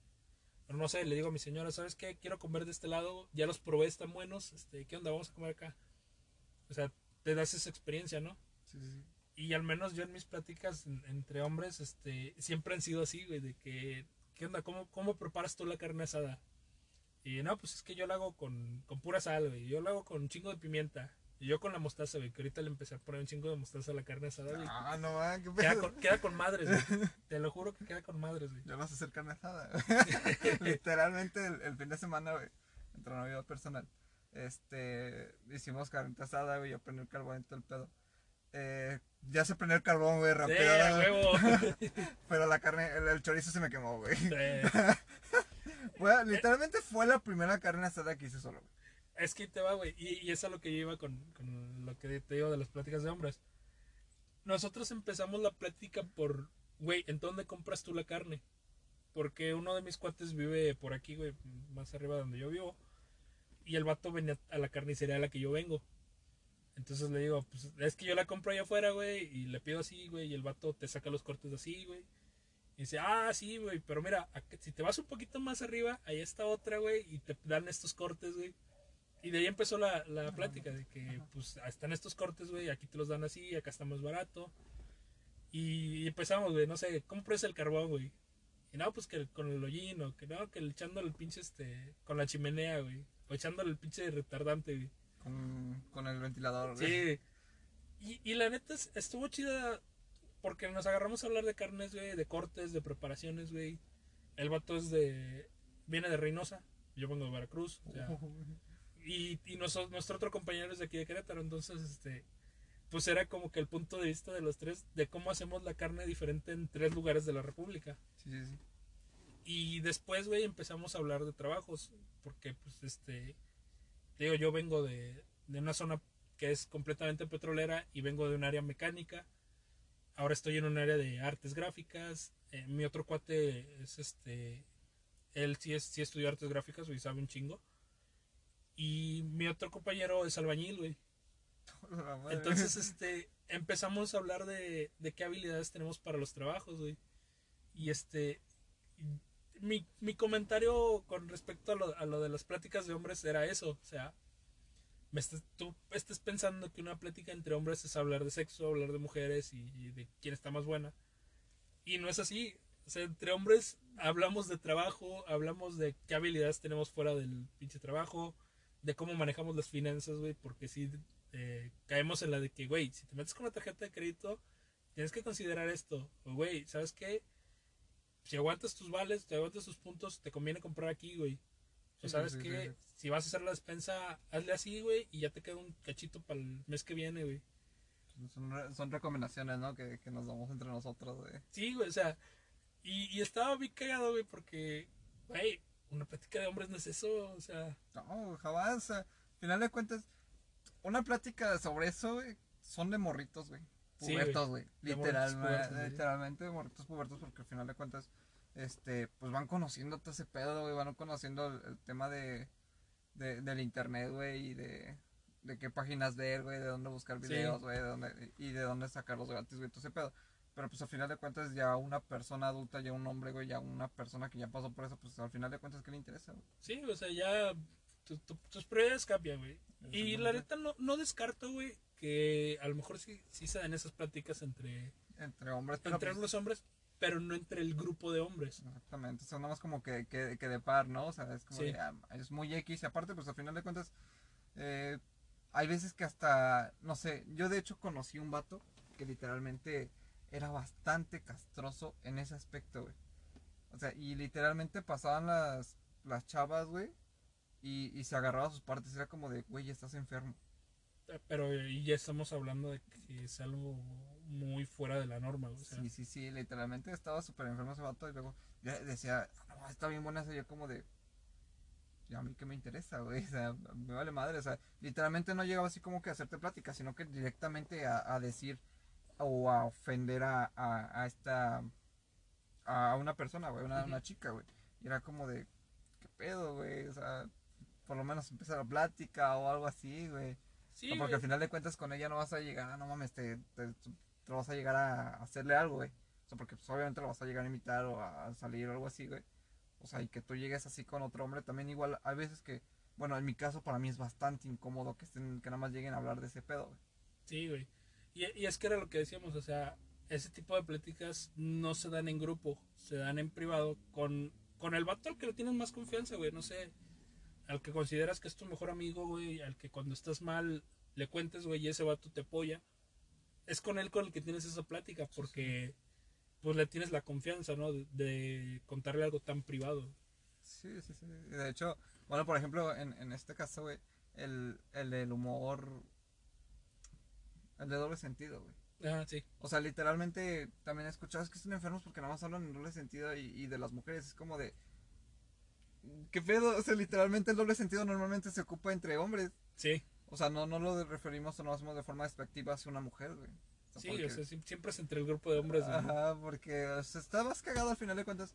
pero no sé, le digo a mi señora, ¿sabes qué? Quiero comer de este lado, ya los probé, están buenos, este, ¿qué onda? Vamos a comer acá. O sea, te das esa experiencia, ¿no? Sí, sí, sí. Y al menos yo en mis pláticas en- entre hombres, este, siempre han sido así, güey, de que, ¿qué onda? ¿Cómo, cómo preparas tú la carne asada? Y no, pues es que yo la hago con, con pura sal, güey, yo la hago con un chingo de pimienta. Y yo con la mostaza, güey, que ahorita le empecé a poner un chingo de mostaza a la carne asada, güey. Ah, no, man, qué Queda pedo. con, queda con madres, güey. Te lo juro que queda con madres, güey. Ya vas a hacer carne asada. Literalmente el, el fin de semana, güey, entre Navidad personal, este, hicimos carne asada, güey, yo prendí el carbón y todo el pedo. Eh, ya se prendió el carbón, güey, rápido. Pero la carne, el, el chorizo se me quemó, güey. Sí. Literalmente fue la primera carne asada que hice solo, güey. Es que te va, güey. Y, y es a lo que yo iba con, con lo que te digo de las pláticas de hombres. Nosotros empezamos la plática por, güey, ¿en dónde compras tú la carne? Porque uno de mis cuates vive por aquí, güey, más arriba de donde yo vivo. Y el vato venía a la carnicería a la que yo vengo. Entonces le digo, pues es que yo la compro allá afuera, güey, y le pido así, güey, y el vato te saca los cortes así, güey. Y dice, ah, sí, güey, pero mira, si te vas un poquito más arriba, ahí está otra, güey, y te dan estos cortes, güey. Y de ahí empezó la, la plática, de que, pues, están estos cortes, güey, aquí te los dan así, acá está más barato. Y empezamos, güey, no sé, ¿cómo presa el carbón, güey? Y no, pues que con el hollín, o que no, que echándole el pinche, este, con la chimenea, güey. O echándole el pinche retardante, güey. Con, con el ventilador. Sí. Y, y la neta es- estuvo chida porque nos agarramos a hablar de carnes, güey, de cortes, de preparaciones, güey. El vato es de. Viene de Reynosa. Yo vengo de Veracruz. O sea, y, y nuestro, nuestro otro compañero es de aquí de Querétaro. Entonces, este. Pues era como que el punto de vista de los tres de cómo hacemos la carne diferente en tres lugares de la República. Sí, sí, sí. Y después, güey, empezamos a hablar de trabajos. Porque, pues, este. Te Digo, yo vengo de, de una zona que es completamente petrolera y vengo de un área mecánica. Ahora estoy en un área de artes gráficas. Eh, mi otro cuate es este. Él sí, es, sí estudió artes gráficas, güey, sabe un chingo. Y mi otro compañero es albañil, güey. Entonces, este, empezamos a hablar de, de qué habilidades tenemos para los trabajos, güey. Y este, mi, mi comentario con respecto a lo, a lo de las pláticas de hombres era eso, o sea, me estás- tú estés pensando que una plática entre hombres es hablar de sexo, hablar de mujeres y, de quién está más buena. Y no es así. O sea, entre hombres hablamos de trabajo, hablamos de qué habilidades tenemos fuera del pinche trabajo, de cómo manejamos las finanzas, güey, porque si caemos en la de que, güey, si te metes con una tarjeta de crédito, tienes que considerar esto. O, güey, ¿sabes qué? Si aguantas tus vales, te aguantas tus puntos, te conviene comprar aquí, güey. O Sí, sabes sí, que sí. si vas a hacer la despensa, hazle así, güey, y ya te queda un cachito para el mes que viene, güey. Son, re- son recomendaciones, ¿no? Que, que nos damos entre nosotros, güey. Sí, güey, o sea, y, y estaba bien cagado, güey, porque, güey, una plática de hombres no es eso, o sea, No, jamás. o sea, al final de cuentas, una plática sobre eso, güey, son de morritos, güey. Pubertos, güey. De morritos Literalmente, pubertos, literalmente de morritos pubertos, porque al final de cuentas, este, pues van conociendo todo ese pedo, güey. Van conociendo el, el tema de, de, del internet, güey, y de, de qué páginas ver, güey, de dónde buscar videos, güey, de dónde, y de dónde sacarlos gratis, güey, todo ese pedo. Pero pues al final de cuentas ya una persona adulta, ya un hombre, güey, ya una persona que ya pasó por eso, pues al final de cuentas, ¿qué le interesa, güey? sí, o sea, ya tu- tu- tus prioridades cambian, güey. Y la neta no, no descarto, güey, que a lo mejor sí, sí se dan esas pláticas entre, Entre hombres, pero entre pues, los hombres, pero no entre el grupo de hombres. Exactamente, son nada más como que, que, que de par, ¿no? O sea, es como Sí. de, ah, es muy X y aparte, pues al final de cuentas, eh, hay veces que hasta, no sé, yo de hecho conocí un vato que literalmente era bastante castroso en ese aspecto, güey. O sea, y literalmente pasaban las, las chavas, güey, y, y se agarraba a sus partes, era como de, güey, estás enfermo. Pero y ya estamos hablando de que es algo muy fuera de la norma, güey, o sea, Sí, sí, sí, literalmente estaba súper enfermo ese vato y luego ya decía, no, está bien buena esa, yo como de, "¿Y a mí qué me interesa, güey, o sea, me vale madre, o sea, literalmente no llegaba así como que a hacerte plática, sino que directamente a, a decir o a ofender a, a, a esta, a una persona, güey, una, una chica, güey, y era como de, ¿qué pedo, güey? O sea, por lo menos empezar la plática o algo así, güey. sí, porque güey. al final de cuentas con ella no vas a llegar, ah, no mames, te, te, te vas a llegar a hacerle algo, güey. O sea, porque pues, obviamente lo vas a llegar a invitar o a salir o algo así, güey. O sea, y que tú llegues así con otro hombre, también igual, hay veces que, bueno, en mi caso para mí es bastante incómodo que estén, que nada más lleguen a hablar de ese pedo, güey. Sí, güey. Y, y es que era lo que decíamos, o sea, ese tipo de pláticas no se dan en grupo, se dan en privado con, con el vato al que le tienes más confianza, güey, no sé, al que consideras que es tu mejor amigo, güey, al que cuando estás mal le cuentes, güey, y ese vato te apoya. Es con él con el que tienes esa plática, porque pues le tienes la confianza, ¿no? De, de contarle algo tan privado. Sí, sí, sí. De hecho, bueno, por ejemplo, en, en este caso, güey, el, el del humor, el de doble sentido, güey. Ah, sí. O sea, literalmente también he escuchado es que están enfermos porque nada más hablan en doble sentido y, y de las mujeres. Es como de. ¿Qué pedo? O sea, literalmente el doble sentido normalmente se ocupa entre hombres. Sí, O sea, no, no lo referimos o no lo hacemos de forma despectiva hacia una mujer, güey. O sea, sí, porque- o sea, sie- siempre es entre el grupo de hombres, güey. Ajá, porque o sea, está más cagado al final de cuentas.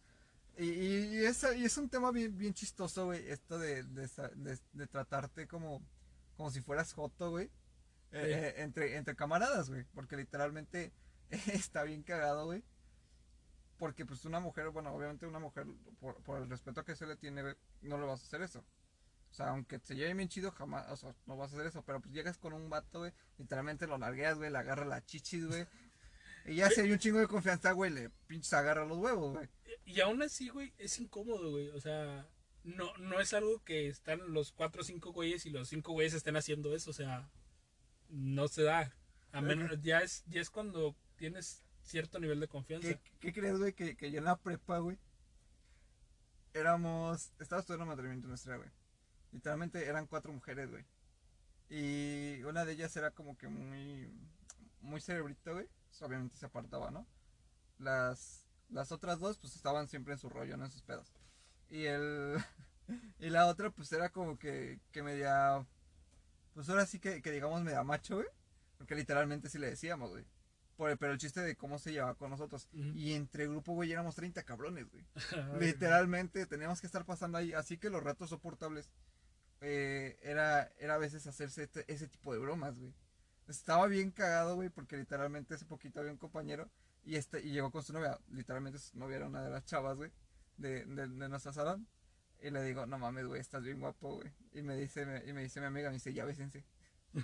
Y, y, y es, y es un tema bien, bien chistoso, güey, esto de, de, de- de tratarte como, como si fueras joto, güey. eh, Sí. eh, entre, entre camaradas, güey. Porque literalmente está bien cagado, güey. Porque pues una mujer, bueno, obviamente una mujer, por, por el respeto que se le tiene, güey, no le vas a hacer eso. O sea, aunque se lleve bien chido, jamás, o sea, no vas a hacer eso. Pero pues llegas con un vato, güey, literalmente lo largueas, güey, le agarra la chichis, güey. Y ya si hay un chingo de confianza, güey, le pinches agarra los huevos, güey. Y aún así, güey, es incómodo, güey. O sea, no, no es algo que están los cuatro o cinco güeyes y los cinco güeyes estén haciendo eso. O sea, no se da. A menos, ya es, ya es cuando tienes cierto nivel de confianza. ¿Qué, qué crees, güey? Que, que yo en la prepa, güey, éramos, estaba estudiando mantenimiento industrial, güey. Literalmente eran cuatro mujeres, güey. Y una de ellas era como que muy, muy cerebrita, güey. Pues, obviamente se apartaba, ¿no? Las, las otras dos, pues estaban siempre en su rollo, ¿no? En sus pedos. Y el, y la otra, pues era como que, que media, pues ahora sí que, que digamos media macho, güey. Porque literalmente sí le decíamos, güey. Por- pero el chiste de cómo se llevaba con nosotros. Y entre grupo, güey, éramos 30 cabrones, güey. Literalmente teníamos que estar pasando ahí. Así que los ratos soportables eh, era, era a veces hacerse este- ese tipo de bromas, güey. Estaba bien cagado, güey, porque literalmente hace poquito había un compañero y este y llegó con su novia. Literalmente su novia era una de las chavas, güey, de, de, de nuestra salón. Y le digo, no mames, güey, estás bien guapo, güey. Y me dice, me- y me dice mi amiga, me dice, ya bésense.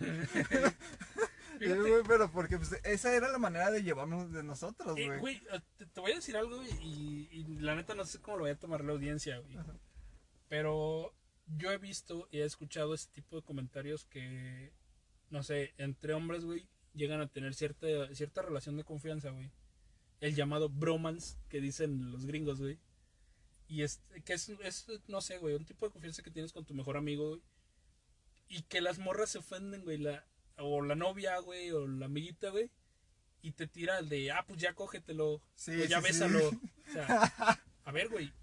Y güey, pero porque pues, esa era la manera de llevarnos de nosotros, eh, güey. te, te voy a decir algo y, y la neta no sé cómo lo voy a tomar la audiencia, güey. Pero yo he visto y he escuchado ese tipo de comentarios que, no sé, entre hombres, güey, llegan a tener cierta, cierta relación de confianza, güey. El llamado bromance que dicen los gringos, güey. Y es, que es, es, no sé, güey, un tipo de confianza que tienes con tu mejor amigo, güey. Y que las morras se ofenden, güey, la, o la novia, güey, o la amiguita, güey. Y te tira el de, ah, pues ya cógetelo, Sí, o ya sí, sí. bésalo. O sea, a ver, güey,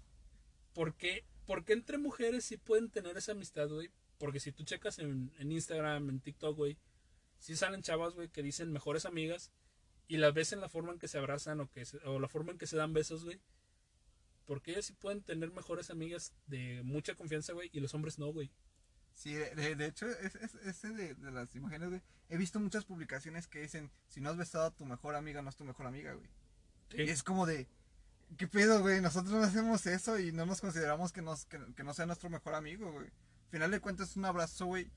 ¿por qué, por qué entre mujeres sí pueden tener esa amistad, güey? Porque si tú checas en, en Instagram, en TikTok, güey, sí salen chavas, güey, que dicen mejores amigas y las ves en la forma en que se abrazan o, que se- o la forma en que se dan besos, güey. Porque ellas sí pueden tener mejores amigas de mucha confianza, güey, y los hombres no, güey. Sí, de, de- hecho, es, es- ese de, de las imágenes, güey. He visto muchas publicaciones que dicen, si no has besado a tu mejor amiga, no es tu mejor amiga, güey. Sí. Y es como de, ¿qué pedo, güey? Nosotros no hacemos eso y no nos consideramos que, nos, que, que no sea nuestro mejor amigo, güey. Al final de cuentas es un abrazo, güey.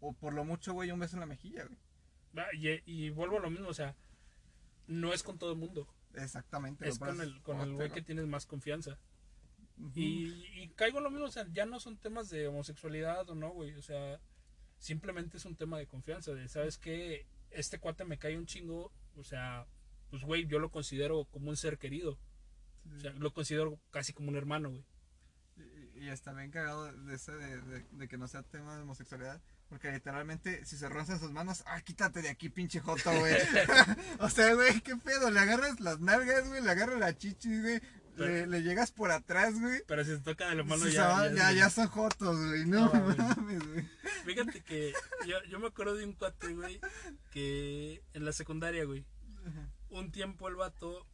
O por lo mucho, güey, un beso en la mejilla, güey. Y, y vuelvo a lo mismo, o sea, no es con todo el mundo. Exactamente. Es con el, con el güey que tienes más confianza. Y, y caigo en lo mismo, o sea, ya no son temas de homosexualidad o no, güey. O sea, simplemente es un tema de confianza. De, ¿sabes qué? Este cuate me cae un chingo. O sea, pues, güey, yo lo considero como un ser querido. O sea, lo considero casi como un hermano, güey. Y, y está bien cagado de ese de, de- de que no sea tema de homosexualidad. Porque literalmente, si se rozan sus manos, ah, quítate de aquí, pinche joto, güey. o sea, güey, qué pedo. Le agarras las nalgas, güey, le agarras la chichis, güey. Le, Pero- le llegas por atrás, güey. Pero si se toca de la mano Sí, ya, se va- ya, ya, ya son jotos, güey. No, No, mames, güey. Fíjate que yo, yo me acuerdo de un cuate, güey, que en la secundaria, güey, un tiempo el vato,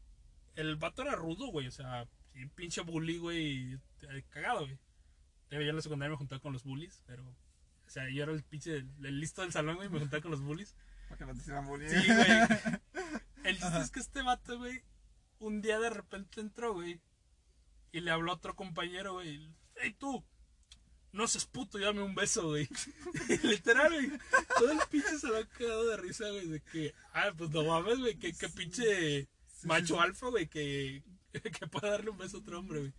el vato era rudo, güey, o sea, pinche bully, güey, eh, cagado, güey. Yo en la secundaria me juntaba con los bullies, pero, o sea, yo era el pinche, el, listo del salón, güey, me juntaba con los bullies. Para que no te hicieran bullying. Sí, güey. El chiste es que este vato, güey, un día de repente entró, güey, y le habló a otro compañero, güey, hey tú, no seas puto, dame un beso, güey. Literal, güey. Todo el pinche se lo ha quedado de risa, güey, de que, ah, pues no mames, güey, que, que pinche Sí, macho sí, alfa, güey, que, que pueda darle un beso a otro hombre, güey.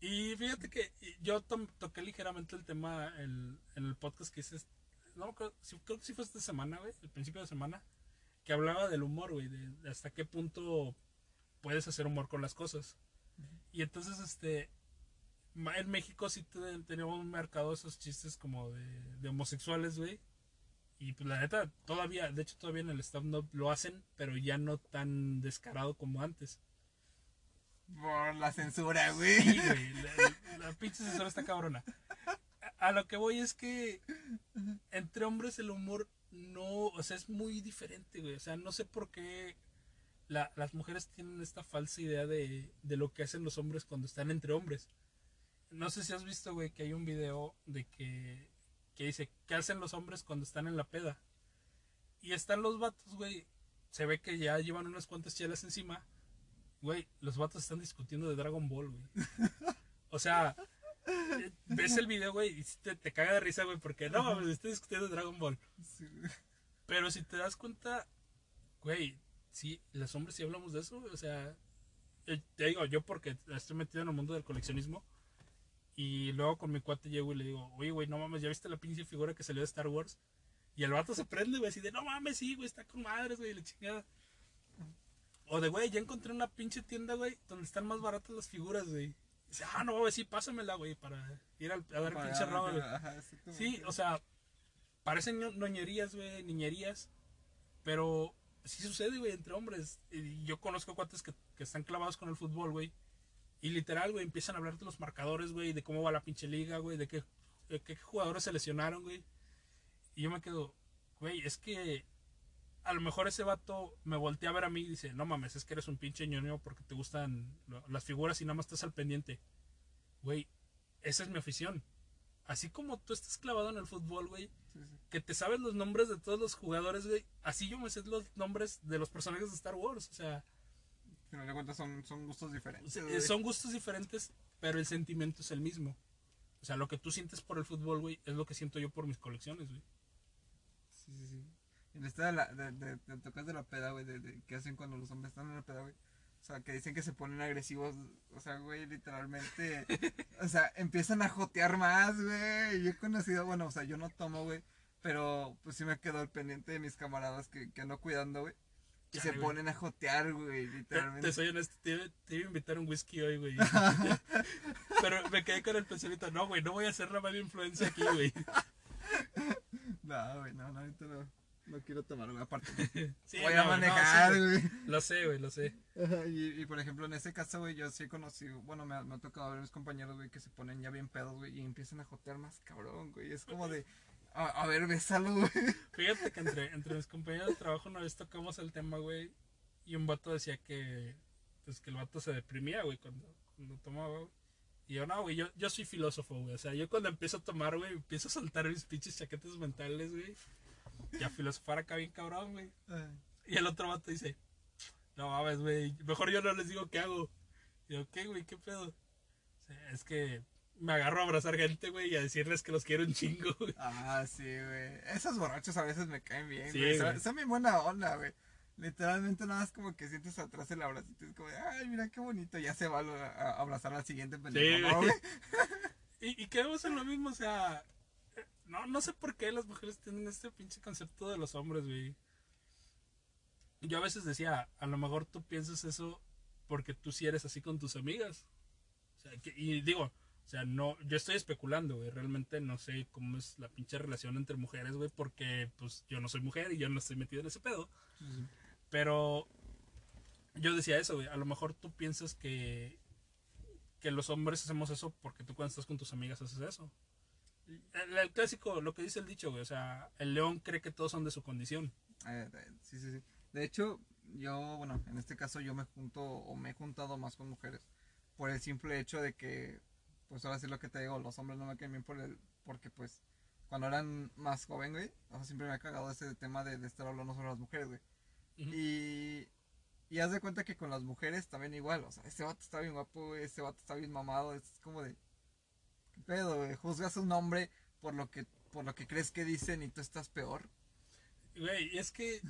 Y fíjate que yo toqué ligeramente el tema el- en el podcast que hice, no, creo, sí- creo que sí fue esta semana, güey, el principio de semana, que hablaba del humor, güey, de, de hasta qué punto puedes hacer humor con las cosas. Y entonces, este, en México sí te- tenemos un mercado de esos chistes como de, de homosexuales, güey. Y pues la neta, todavía, de hecho todavía en el stand-up lo hacen, pero ya no tan descarado como antes. Por la censura, güey. Sí, güey, la, la pinche censura está cabrona. A, a lo que voy es que entre hombres el humor no, o sea, es muy diferente, güey. O sea, no sé por qué la- las mujeres tienen esta falsa idea de, de lo que hacen los hombres cuando están entre hombres. No sé si has visto, güey, que hay un video de que, que dice, ¿qué hacen los hombres cuando están en la peda? Y están los vatos, güey. Se ve que ya llevan unas cuantas chelas encima. Güey, los vatos están discutiendo de Dragon Ball, güey. O sea, eh, ves el video, güey, y te, te caga de risa, güey, porque no mames, estoy discutiendo de Dragon Ball. Sí. Pero si te das cuenta, güey, sí, los hombres sí hablamos de eso, güey, o sea, eh, te digo, yo porque estoy metido en el mundo del coleccionismo, y luego con mi cuate llego y le digo, oye, güey, no mames, ¿ya viste la pinche figura que salió de Star Wars? Y el vato se prende, güey, así de, no mames, sí, güey, está con madres, güey, la chingada. O de, güey, ya encontré una pinche tienda, güey, donde están más baratas las figuras, güey. Dice, ah, no, güey, sí, pásamela, güey, para ir al- a ver pinche robo, güey. Sí, o sea, parecen ñoñerías, güey, niñerías, pero sí sucede, güey, entre hombres. Y yo conozco cuates que, que están clavados con el fútbol, güey, y literal, güey, empiezan a hablar de los marcadores, güey, de cómo va la pinche liga, güey, de qué, de qué jugadores se lesionaron, güey. Y yo me quedo, güey, es que a lo mejor ese vato me voltea a ver a mí y dice, no mames, es que eres un pinche ñoño porque te gustan las figuras y nada más estás al pendiente. Güey, esa es mi afición. Así como tú estás clavado en el fútbol, güey, Sí, sí. que te sabes los nombres de todos los jugadores, güey, así yo me sé los nombres de los personajes de Star Wars. O sea, final de cuentas son, son gustos diferentes. güey. son gustos diferentes, pero el sentimiento es el mismo. O sea, lo que tú sientes por el fútbol, güey, es lo que siento yo por mis colecciones, güey. Sí, sí, sí. Y la historia de, la, de, de, de tocas de la peda, güey, de, de qué hacen cuando los hombres están en la peda, güey. O sea, que dicen que se ponen agresivos, o sea, güey, literalmente, o sea, empiezan a jotear más, güey. Yo he conocido, bueno, o sea, yo no tomo, güey, pero pues sí me quedo al pendiente de mis camaradas que, que ando cuidando, güey. Y Chale, se güey. ponen a jotear, güey, Te, literalmente. te soy honesto, te, iba- te iba a invitar un whisky hoy, güey. pero me quedé con el pensamiento, no, güey, no voy a hacer la mala influencia aquí, güey. No, güey, no, no, ahorita no, no quiero tomar, güey, aparte. Sí, voy no, a no, manejar, sí, güey. Lo sé, güey, lo sé. Y, y por ejemplo, en ese caso, güey, yo sí he conocido, bueno, me me ha tocado ver a mis compañeros, güey, que se ponen ya bien pedos, güey, y empiezan a jotear más cabrón, güey. Es como de, a, a ver, bésalo, güey. Fíjate que entre, entre mis compañeros de trabajo una vez tocamos el tema, güey, y un vato decía que, pues, que el vato se deprimía, güey, cuando, cuando tomaba, güey. Y yo, no, güey, yo, yo soy filósofo, güey. O sea, yo cuando empiezo a tomar, güey, empiezo a soltar mis pinches chaquetas mentales, güey. Y a filosofar acá bien cabrón, güey. Y el otro vato dice, no mames, güey, mejor yo no les digo qué hago. Y yo, ¿qué, güey? ¿Qué pedo? O sea, es que me agarro a abrazar gente, güey, y a decirles que los quiero un chingo, güey. Ah, sí, güey. Esos borrachos a veces me caen bien, Sí, güey. Son, son bien buena onda, güey. Literalmente nada más como que sientes atrás el abracito. Es como ay, mira qué bonito. Ya se va a, abrazar al siguiente pendejo, ¿no, güey. Y, y quedamos en lo mismo, o sea, no, no sé por qué las mujeres tienen este pinche concepto de los hombres, güey. Yo a veces decía, a lo mejor tú piensas eso porque tú sí eres así con tus amigas. O sea, que- y digo, o sea, no, yo estoy especulando, güey, realmente no sé cómo es la pinche relación entre mujeres, güey, porque pues yo no soy mujer y yo no estoy metido en ese pedo. Pero yo decía eso, güey. A lo mejor tú piensas que, que los hombres hacemos eso porque tú cuando estás con tus amigas haces eso. El, el clásico, lo que dice el dicho, güey. O sea, el león cree que todos son de su condición. Eh, eh, sí, sí, sí. De hecho, yo, bueno, en este caso yo me junto o me he juntado más con mujeres por el simple hecho de que, pues ahora sí lo que te digo, los hombres no me caen bien por el, porque pues cuando eran más joven, güey, o sea, siempre me ha cagado ese tema de, de estar hablando sobre las mujeres, güey. Y, y haz de cuenta que con las mujeres también igual, o sea, este vato está bien guapo, este vato está bien mamado, es como de, ¿qué pedo, güey? Juzgas a un hombre por lo que, por lo que crees que dicen y tú estás peor. Güey, es que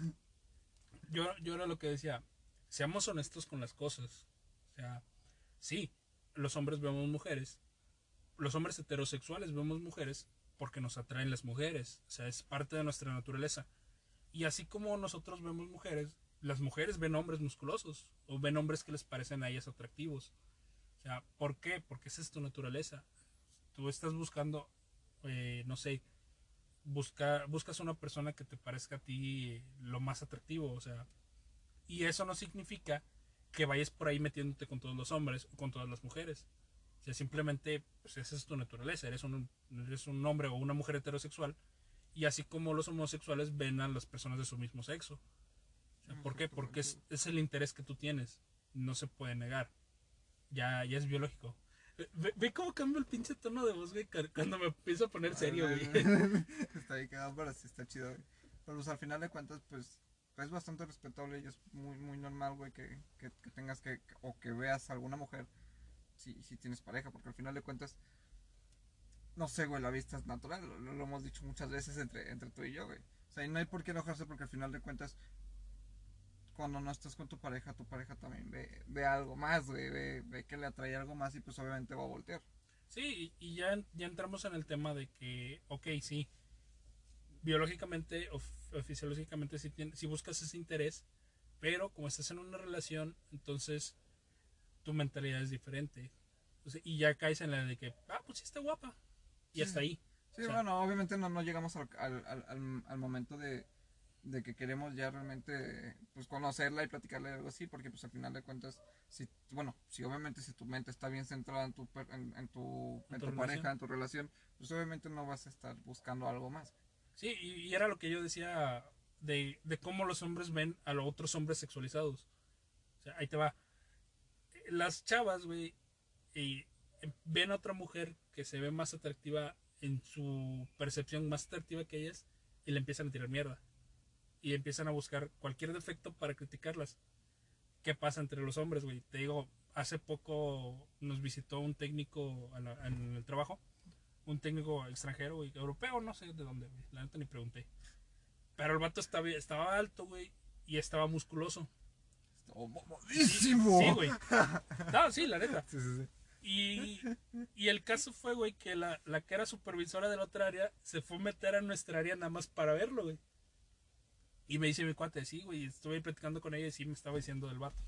yo, yo era lo que decía, seamos honestos con las cosas. O sea, sí, los hombres vemos mujeres, los hombres heterosexuales vemos mujeres porque nos atraen las mujeres, o sea, es parte de nuestra naturaleza. Y así como nosotros vemos mujeres, las mujeres ven hombres musculosos o ven hombres que les parecen a ellas atractivos. O sea, ¿por qué? Porque esa es tu naturaleza. Tú estás buscando, eh, no sé, busca, buscas una persona que te parezca a ti lo más atractivo, o sea, y eso no significa que vayas por ahí metiéndote con todos los hombres o con todas las mujeres. O sea, simplemente, pues esa es tu naturaleza, eres un, eres un hombre o una mujer heterosexual, y así como los homosexuales ven a las personas de su mismo sexo. O sea, ¿Por qué? Porque es, es el interés que tú tienes, no se puede negar. Ya, ya es biológico. Ve, ve cómo cambia el pinche tono de voz, güey, cu- cuando me empiezo a poner serio, güey. está bien cagado, pero sí está chido, güey. Pero pues al final de cuentas, pues, es bastante respetable y es muy, muy normal, güey, que, que, que tengas que, o que veas a alguna mujer si, si tienes pareja, porque al final de cuentas, no sé, güey, la vista es natural, lo, hemos dicho muchas veces entre, entre tú y yo, güey. O sea, y no hay por qué enojarse porque al final de cuentas, cuando no estás con tu pareja, tu pareja también ve, ve algo más, güey, ve, ve que le atrae algo más y pues obviamente va a voltear. Sí, y ya, ya entramos en el tema de que, ok, sí, biológicamente o, o fisiológicamente si, si buscas ese interés, Pero como estás en una relación, entonces tu mentalidad es diferente. O sea, y ya caes en la de que, ah, pues sí está guapa. Y Sí. hasta ahí. Sí, O sea- bueno, obviamente no, no llegamos al, al, al- momento de, de que queremos ya realmente pues conocerla y platicarle algo así, porque pues al final de cuentas, si, bueno, si obviamente si tu mente está bien centrada en tu, en, en tu, En en tu tu pareja, en tu relación, pues obviamente no vas a estar buscando algo más. Sí, y, y era lo que yo decía de, de cómo los hombres ven a los otros hombres sexualizados. O sea, ahí te va. Las chavas, güey, y ven a otra mujer que se ve más atractiva en su percepción, más atractiva que ellas, y le empiezan a tirar mierda. Y empiezan a buscar cualquier defecto para criticarlas. ¿Qué pasa entre los hombres, güey? Te digo, hace poco nos visitó un técnico en el trabajo un técnico extranjero, güey, europeo, no sé de dónde, güey, la neta ni pregunté. Pero el vato estaba, estaba alto, güey, y estaba musculoso. ¡Oh, mamadísimo! Sí, güey. No, sí, la neta. Sí, sí, sí. Y, y el caso fue, güey, que la, la que era supervisora de la otra área se fue a meter a nuestra área nada más para verlo, güey. Y me dice mi cuate, sí, güey, estuve ahí platicando con ella y sí me estaba diciendo del vato.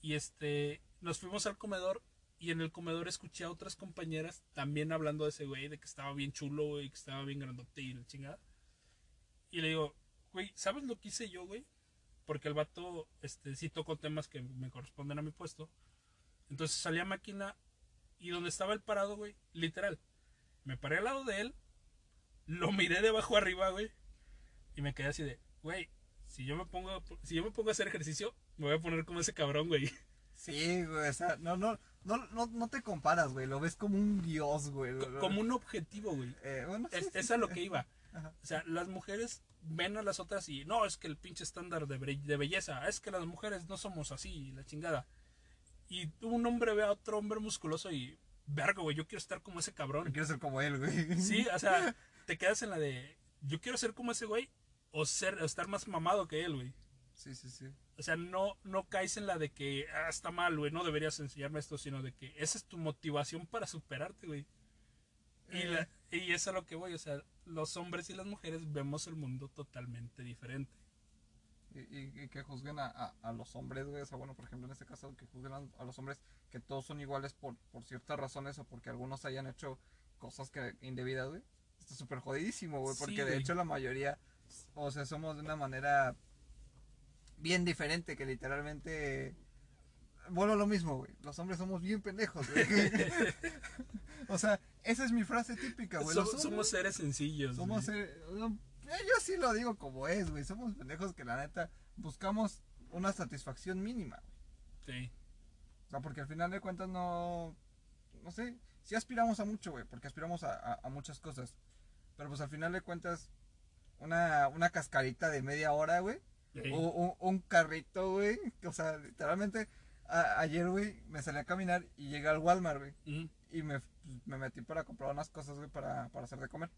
Y este, nos fuimos al comedor y en el comedor escuché a otras compañeras también hablando de ese güey, de que estaba bien chulo, güey, que estaba bien grandote y la chingada. Y le digo, güey, ¿sabes lo que hice yo, güey? Porque el vato, este, sí tocó temas que me corresponden a mi puesto. Entonces salí a máquina y donde estaba el parado, güey, literal, me paré al lado de él, lo miré de abajo arriba, güey, y me quedé así de, güey, si yo me pongo, si yo me pongo a hacer ejercicio, me voy a poner como ese cabrón, güey. Sí, güey, o sea, no, no, no, no, no te comparas, güey, lo ves como un dios, güey. Co- Como un objetivo, güey. Eh, bueno, sí, Es, sí, es sí. a lo que iba. Ajá. O sea, las mujeres ven a las otras y no, es que el pinche estándar de, de belleza, es que las mujeres no somos así, la chingada. Y un hombre ve a otro hombre musculoso y, verga, güey, yo quiero estar como ese cabrón. Quiero ser como él, güey. Sí, o sea, te quedas en la de, yo quiero ser como ese güey o ser o estar más mamado que él, güey. Sí, sí, sí. O sea, no, no caes en la de que ah, está mal, güey, no deberías enseñarme esto, sino de que esa es tu motivación para superarte, güey. Y, Eh. la- y eso es a lo que voy, o sea, los hombres y las mujeres vemos el mundo totalmente diferente. Y, y- y que juzguen a, a- a los hombres, güey. O sea, bueno, por ejemplo, en este caso, que juzguen a, los hombres que todos son iguales por, por ciertas razones o porque algunos hayan hecho cosas que indebidas, güey. Está súper jodidísimo, güey. Sí, Porque de güey. hecho la mayoría, o sea, somos de una manera bien diferente que literalmente... Vuelvo a lo mismo, güey. Los hombres somos bien pendejos, güey. o sea, esa es mi frase típica, güey. Somos, seres sencillos. somos, güey. eh, no, eh, yo sí lo digo como es, güey. Somos pendejos que la neta buscamos una satisfacción mínima, güey. Sí. O sea, porque al final de cuentas no. No sé. Sí aspiramos a mucho, güey. Porque aspiramos a, a- a muchas cosas. Pero pues al final de cuentas, una, una cascarita de media hora, güey. Sí. O un, un carrito, güey. O sea, literalmente. a- ayer, güey, me salí a caminar y llegué al Walmart, güey. Y me, me metí para comprar unas cosas, güey, para, para hacer de comer.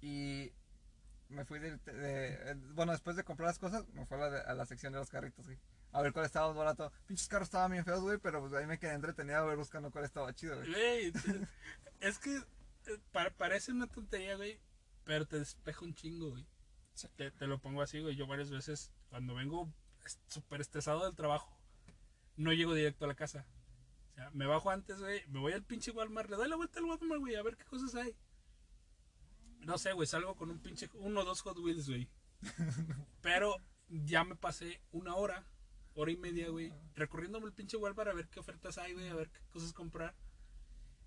Y me fui de, de- eh, Bueno, después de comprar las cosas, me fui a la, de- a la sección de los carritos, güey. A ver cuál estaba más barato. Pinches carros estaban bien feos, güey, pero pues ahí me quedé entretenido a ver buscando cuál estaba chido, güey. Güey, es que eh, pa- parece una tontería, güey, pero te despeja un chingo, güey. Sí. Te, te lo pongo así, güey. Yo varias veces, cuando vengo súper estresado del trabajo, no llego directo a la casa. O sea, me bajo antes, güey, me voy al pinche Walmart, le doy la vuelta al Walmart, güey, a ver qué cosas hay. No sé, güey, salgo con un pinche, uno o dos Hot Wheels, güey. Pero ya me pasé una hora, hora y media, güey, recorriéndome el pinche Walmart a ver qué ofertas hay, güey, a ver qué cosas comprar.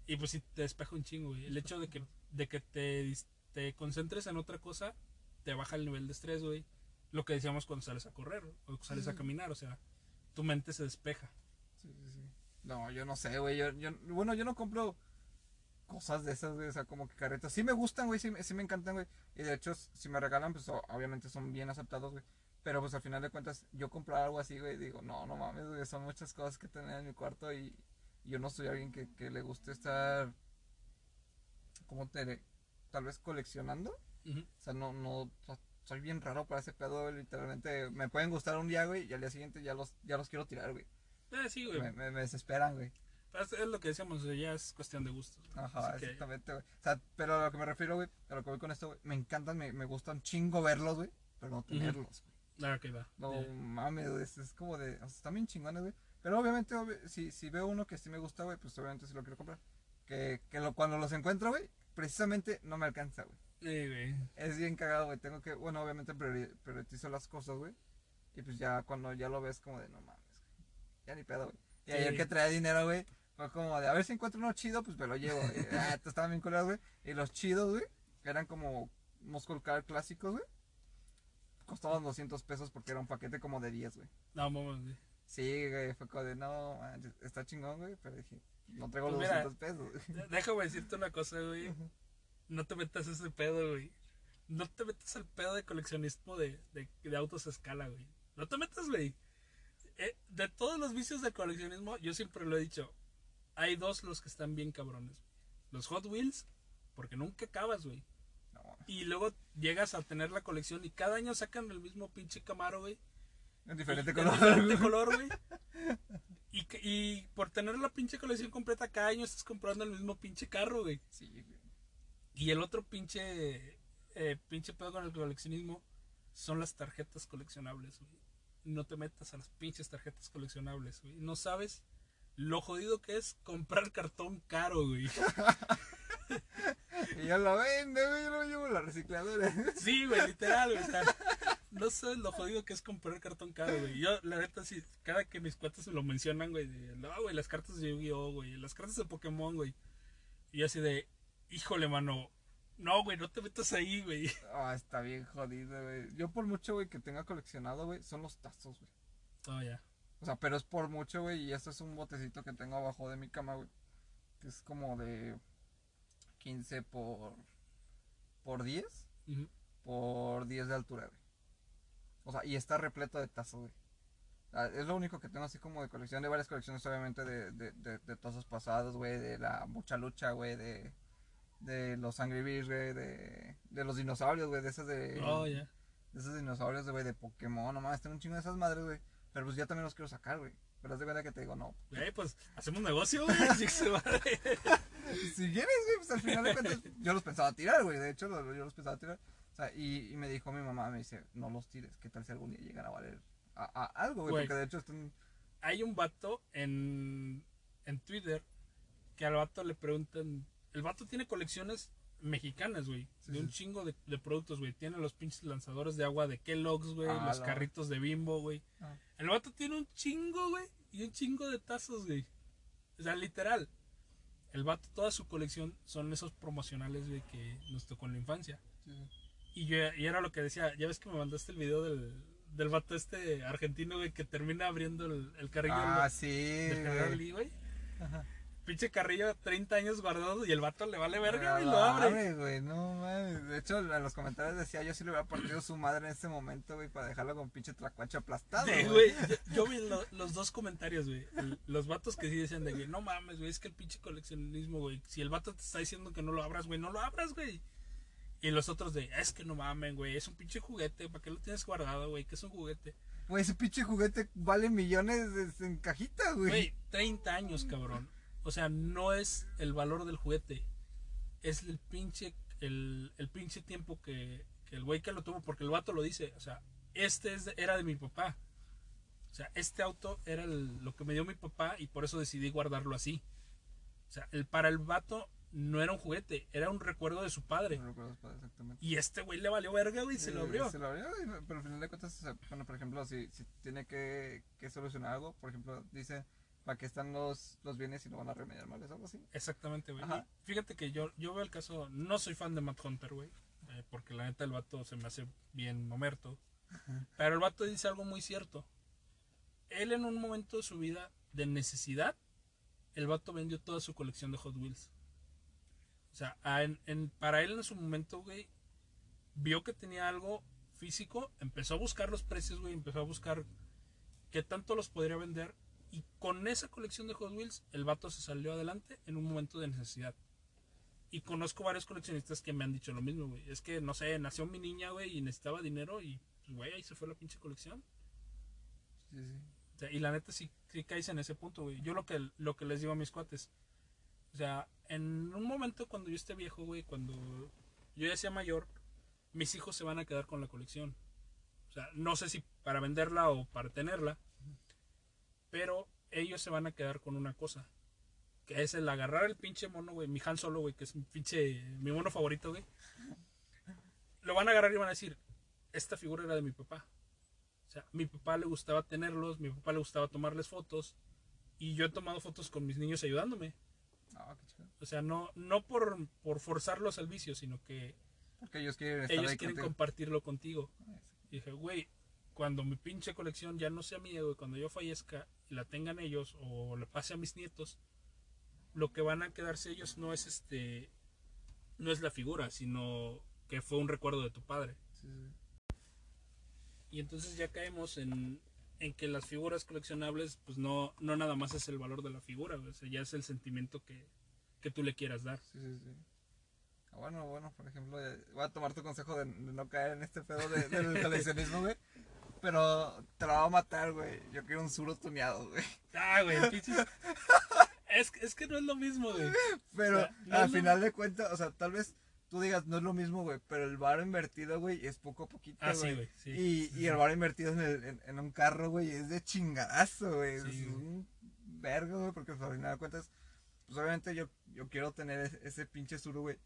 Y pues sí, te despeja un chingo, güey. El hecho de que, de que te, te concentres en otra cosa, te baja el nivel de estrés, güey. Lo que decíamos cuando sales a correr o sales a caminar, o sea, tu mente se despeja. Sí, sí, sí. No, yo no sé, güey. Yo, yo, bueno, yo no compro cosas de esas, güey. O sea, como que carretas. Sí me gustan, güey. Sí, me- sí me encantan, güey. Y de hecho, si me regalan, pues obviamente son bien aceptados, güey. Pero pues al final de cuentas, yo comprar algo así, güey, digo, no, no mames, güey. Son muchas cosas que tener en mi cuarto y yo no soy alguien que, que le guste estar, como te diré? Tal vez coleccionando. O sea, no, no, soy bien raro para ese pedo, güey, literalmente. Me pueden gustar un día, güey, y al día siguiente ya los, ya los quiero tirar, güey. Eh, sí, güey. Me, me, me desesperan, güey. Es, es lo que decíamos, ya es cuestión de gustos. güey. Ajá, Así que- exactamente, güey. O sea, pero a lo que me refiero, güey, a lo que voy con esto, güey, me encantan, me, me gustan chingo verlos, güey, pero no tenerlos, güey. Ah, ok, va. No Eh, mames, güey, es, es como de, o sea, están bien chingones, güey. Pero obviamente, obvi- si, si veo uno que sí me gusta, güey, pues obviamente sí lo quiero comprar. Que, que lo, cuando los encuentro, güey, precisamente no me alcanza, güey. Sí, güey. Es bien cagado, güey. Tengo que, bueno, obviamente priori- priorizo las cosas, güey. Y pues ya cuando ya lo ves como de, no mames. Ya ni pedo, güey. Y Sí. ayer que traía dinero, güey, fue como de, a ver si encuentro uno chido, pues me lo llevo. ah, estos estaban bien culeros, güey. Y los chidos, güey, eran como Muscle Car clásicos, güey. Costaban 200 pesos porque era un paquete como de 10, güey. No, mames, güey. Sí, güey, fue como de, no, está chingón, güey. Pero dije, no traigo los Pues mira, 200 pesos, güey. Déjame decirte una cosa, güey. No te metas ese pedo, güey. No te metas al pedo de coleccionismo de, de, de autos a escala, güey. No te metas, güey. Eh, de todos los vicios del coleccionismo, yo siempre lo he dicho. Hay dos los que están bien cabrones. Los Hot Wheels, porque nunca acabas, güey. No. Y luego llegas a tener la colección y cada año sacan el mismo pinche Camaro, güey. En diferente Y- color. En diferente color, güey. Y, y por tener la pinche colección completa, cada año estás comprando el mismo pinche carro, güey. Sí, güey. Y el otro pinche, eh, pinche pedo con el coleccionismo son las tarjetas coleccionables, güey. No te metas a las pinches tarjetas coleccionables, güey. No sabes lo jodido que es comprar cartón caro, güey. Y yo lo vendo, güey, yo lo llevo a la recicladora. Sí, güey, literal, güey. no sabes lo jodido que es comprar cartón caro, güey. Yo, la neta, sí, cada que mis cuates me lo mencionan, güey, de, no, güey, las cartas de Yu-Gi-Oh, güey, las cartas de Pokémon, güey. Y así de, híjole, mano, no, güey, no te metas ahí, güey. Ah, está bien jodido, güey. Yo por mucho, güey, que tenga coleccionado, güey, son los tazos, güey. Oh, ya. O sea, pero es por mucho, güey, y esto es un botecito que tengo abajo de mi cama, güey. Que es como de 15 por por 10, Ujú. por 10 de altura, güey. O sea, y está repleto de tazos, güey. Ah, Es lo único que tengo así como de colección, de varias colecciones obviamente de, de, de, de tazos pasados, güey, de la mucha lucha, güey, de, de los Angry Birds, güey, de, de los dinosaurios, güey, de esas de... Oh, ya. de esos dinosaurios, güey, de Pokémon, no mames, tengo un chingo de esas madres, güey. Pero pues ya también los quiero sacar, güey. Pero haz de cuenta que te digo, no. Güey, pues, hacemos negocio, güey. Sí que se va. Si quieres, güey, pues al final de cuentas, yo los pensaba tirar, güey. De hecho, yo los pensaba tirar. O sea, y, y me dijo mi mamá, me dice, no los tires. ¿Qué tal si algún día llegan a valer a, a algo, güey? Güey. Porque de hecho están... Hay un vato en, en Twitter que al vato le preguntan. El vato tiene colecciones mexicanas, güey. Sí, de un sí. chingo de, de productos, güey. Tiene los pinches lanzadores de agua de Kellogg's, güey. Ah, los la- carritos de Bimbo, güey. Ah. El vato tiene un chingo, güey. Y un chingo de tazos, güey. O sea, literal. El vato, toda su colección son esos promocionales, güey, que nos tocó en la infancia. Y yo y era lo que decía, ya ves que me mandaste el video del, del vato este argentino, güey, que termina abriendo el, el carrillo Ah, del- sí, del güey. Ajá. Pinche carrillo 30 años guardado y el vato le vale verga, Ah, y lo abre. güey, no mames. De hecho, en los comentarios decía, yo sí le hubiera partido su madre en ese momento, güey, para dejarlo con pinche tracuacho aplastado, Sí, güey. Yo, yo vi lo- los dos comentarios, güey. Los vatos que sí decían de que no mames, güey, es que el pinche coleccionismo, güey. Si el vato te está diciendo que no lo abras, güey, no lo abras, güey. Y los otros de, es que no mamen, güey, es un pinche juguete, ¿para qué lo tienes guardado, güey? Que es un juguete. Güey, ese pinche juguete vale millones en cajita, güey. Güey, 30 años, cabrón. O sea, no es el valor del juguete. Es el pinche, el, el pinche tiempo que, que el güey que lo tuvo, porque el vato lo dice. O sea, este es de- era de mi papá. O sea, este auto era el- lo que me dio mi papá y por eso decidí guardarlo así. O sea, el, para el vato no era un juguete, era un recuerdo de su padre. No recuerdo pues, exactamente. Y este güey le valió verga, güey, y se lo abrió. Se lo abrió, y- pero al final de cuentas, o sea, bueno, por ejemplo, si, si tiene que, que solucionar algo, por ejemplo, dice, ¿para qué están los, los bienes y no van a remediar males? Algo así. Exactamente, güey. Fíjate que yo, yo veo el caso, no soy fan de Matt Hunter, güey, eh, porque la neta el vato se me hace bien momerto. Pero el vato dice algo muy cierto. Él en un momento de su vida de necesidad, el vato vendió toda su colección de Hot Wheels. O sea, a- en- en- para él en su momento, güey, vio que tenía algo físico, empezó a buscar los precios, güey, empezó a buscar qué tanto los podría vender. Y con esa colección de Hot Wheels, el vato se salió adelante en un momento de necesidad. Y conozco varios coleccionistas que me han dicho lo mismo, güey. Es que, no sé, nació mi niña, güey, y necesitaba dinero y, pues, güey, ahí se fue la pinche colección. Sí, sí. O sea, y la neta sí, sí caes en ese punto, güey. Yo lo que, lo que les digo a mis cuates. O sea, en un momento cuando yo esté viejo, güey, cuando yo ya sea mayor, mis hijos se van a quedar con la colección. O sea, no sé si para venderla o para tenerla. Pero ellos se van a quedar con una cosa. Que es el agarrar el pinche mono, güey. Mi Han Solo, güey, que es mi pinche. Mi mono favorito, güey. Lo van a agarrar y van a decir: Esta figura era de mi papá. O sea, mi papá le gustaba tenerlos, mi papá le gustaba tomarles fotos. Y yo he tomado fotos con mis niños ayudándome. Ah, qué chido. O sea, no, no por, por forzarlos al vicio, sino que Porque ellos quieren estar ellos ahí quieren contigo. compartirlo contigo. Ah, Y dije, güey, cuando mi pinche colección ya no sea mía, güey, cuando yo fallezca y la tengan ellos o le pase a mis nietos, lo que van a quedarse ellos no es este, no es la figura, sino que fue un recuerdo de tu padre. Sí, sí. Y entonces ya caemos en, en que las figuras coleccionables, pues no, no nada más es el valor de la figura, o sea, ya es el sentimiento que, que tú le quieras dar. Sí, sí, sí. Ah, bueno, bueno, por ejemplo, eh, voy a tomar tu consejo de, de no caer en este pedo de- del coleccionismo, güey. Pero te la va a matar, güey. Yo quiero un suro tuneado, güey. Ah, güey, es, que- es que no es lo mismo, güey. Pero O sea, no al lo- final de cuentas, o sea, tal vez tú digas, no es lo mismo, güey. Pero el bar invertido, güey, es poco a poquito, Ah, sí, güey. sí. Y, Sí, y el bar invertido en, el- en, en un carro, güey, es de chingadazo, güey. Es güey. un vergo, güey, porque al final de cuentas, pues obviamente yo, yo quiero tener ese, ese pinche suru, güey.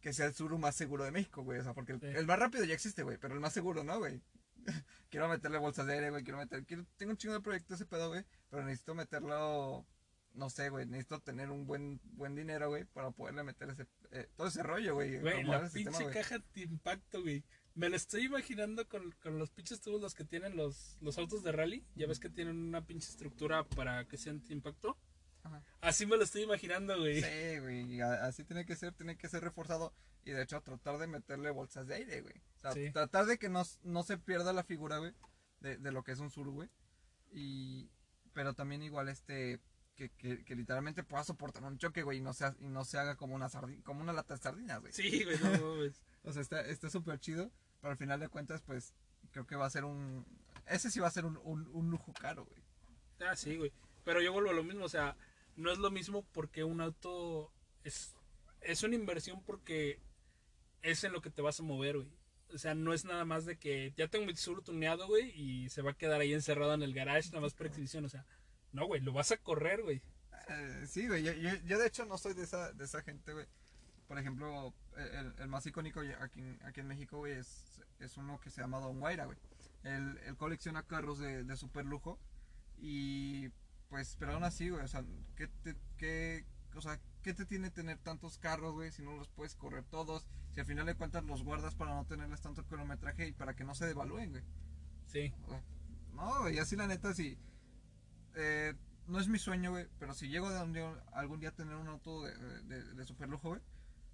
Que sea el suru más seguro de México, güey. O sea, porque el, el más rápido ya existe, güey. Pero el más seguro, ¿no, güey? quiero meterle bolsas de aire, güey. Quiero meter. Quiero, tengo un chingo de proyectos ese pedo, güey. Pero necesito meterlo. No sé, güey. Necesito tener un buen buen dinero, güey. Para poderle meter ese. eh, todo ese rollo, güey. Güey, la sistema, pinche caja de impacto, güey. Me lo estoy imaginando con, con los pinches tubos los que tienen los, los autos de rally. Ya ves que tienen una pinche estructura para que sea anti-impacto. Ajá. Así me lo estoy imaginando, güey. Sí, güey, así tiene que ser, tiene que ser reforzado y de hecho tratar de meterle bolsas de aire, güey. O sea, Sí. tratar de que no, no se pierda la figura, güey, de, de lo que es un sur, güey. Y, pero también igual este, que, que, que literalmente pueda soportar un choque, güey, y no, sea, y no se haga como una, sardi- como una lata de sardinas, güey. Sí, güey, no mames. O sea, está está súper chido, pero al final de cuentas, pues, creo que va a ser un, ese sí va a ser un, un, un lujo caro, güey. Ah, sí, güey. Pero yo vuelvo a lo mismo, o sea, no es lo mismo porque un auto es, es una inversión porque es en lo que te vas a mover, güey. O sea, no es nada más de que ya tengo mi sur tuneado, güey, y se va a quedar ahí encerrado en el garage nada más por exhibición. O sea, no, güey, lo vas a correr, güey. Eh, sí, güey, yo, yo, yo de hecho no soy de esa, de esa gente, güey. Por ejemplo, el, el más icónico aquí, en- aquí en México, güey, es, es uno que se llama Don Guaira, güey. Él, él colecciona carros de, de super lujo y pues, pero aún así, güey, o sea, ¿qué te, qué, o sea, ¿qué te tiene tener tantos carros, güey, si no los puedes correr todos? Si al final de cuentas los guardas para no tenerles tanto kilometraje y para que no se devalúen, güey. Sí, O sea, No, güey, así la neta, sí. eh, no es mi sueño, güey, pero si llego de un día- algún día a tener un auto de, de, de super lujo, güey,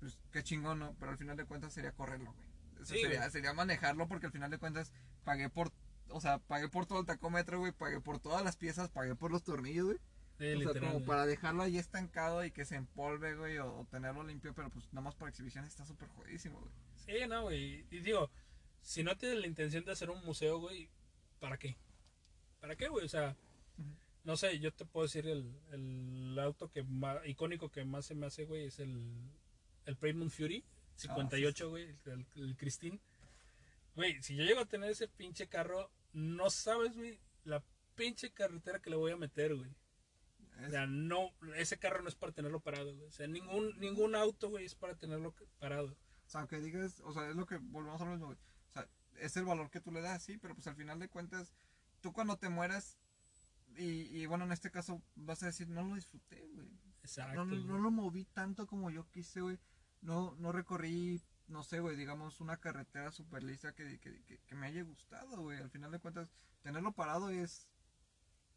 pues qué chingón, ¿no? Pero al final de cuentas sería correrlo, güey. Eso Sí, sería, güey. sería manejarlo porque al final de cuentas pagué por, o sea, pagué por todo el tacómetro, güey, pagué por todas las piezas, pagué por los tornillos, güey. Sí, o sea, como para dejarlo ahí estancado y que se empolve, güey, o, o tenerlo limpio, pero pues nada más por exhibición está súper jodidísimo, güey. Sí, no, güey. Y digo, si no tienes la intención de hacer un museo, güey, ¿para qué? ¿Para qué, güey? O sea, no sé, yo te puedo decir el, el auto que más, icónico que más se me hace, güey, es el, el Paramount Fury 58, güey, el, el Christine. Güey, si yo llego a tener ese pinche carro, no sabes, güey, la pinche carretera que le voy a meter, güey. O Es- sea, no, ese carro no es para tenerlo parado, güey. O sea, ningún, ningún auto, güey, es para tenerlo parado. O sea, aunque digas, o sea, es lo que volvemos a lo mismo, güey. O sea, es el valor que tú le das, sí, pero pues al final de cuentas, tú cuando te mueras, y, y bueno, en este caso vas a decir, no lo disfruté, güey. Exacto. No, no, lo moví tanto como yo quise, güey. No, no recorrí, no sé, güey, digamos, una carretera súper lisa que, que, que, que me haya gustado, güey. Al final de cuentas, tenerlo parado es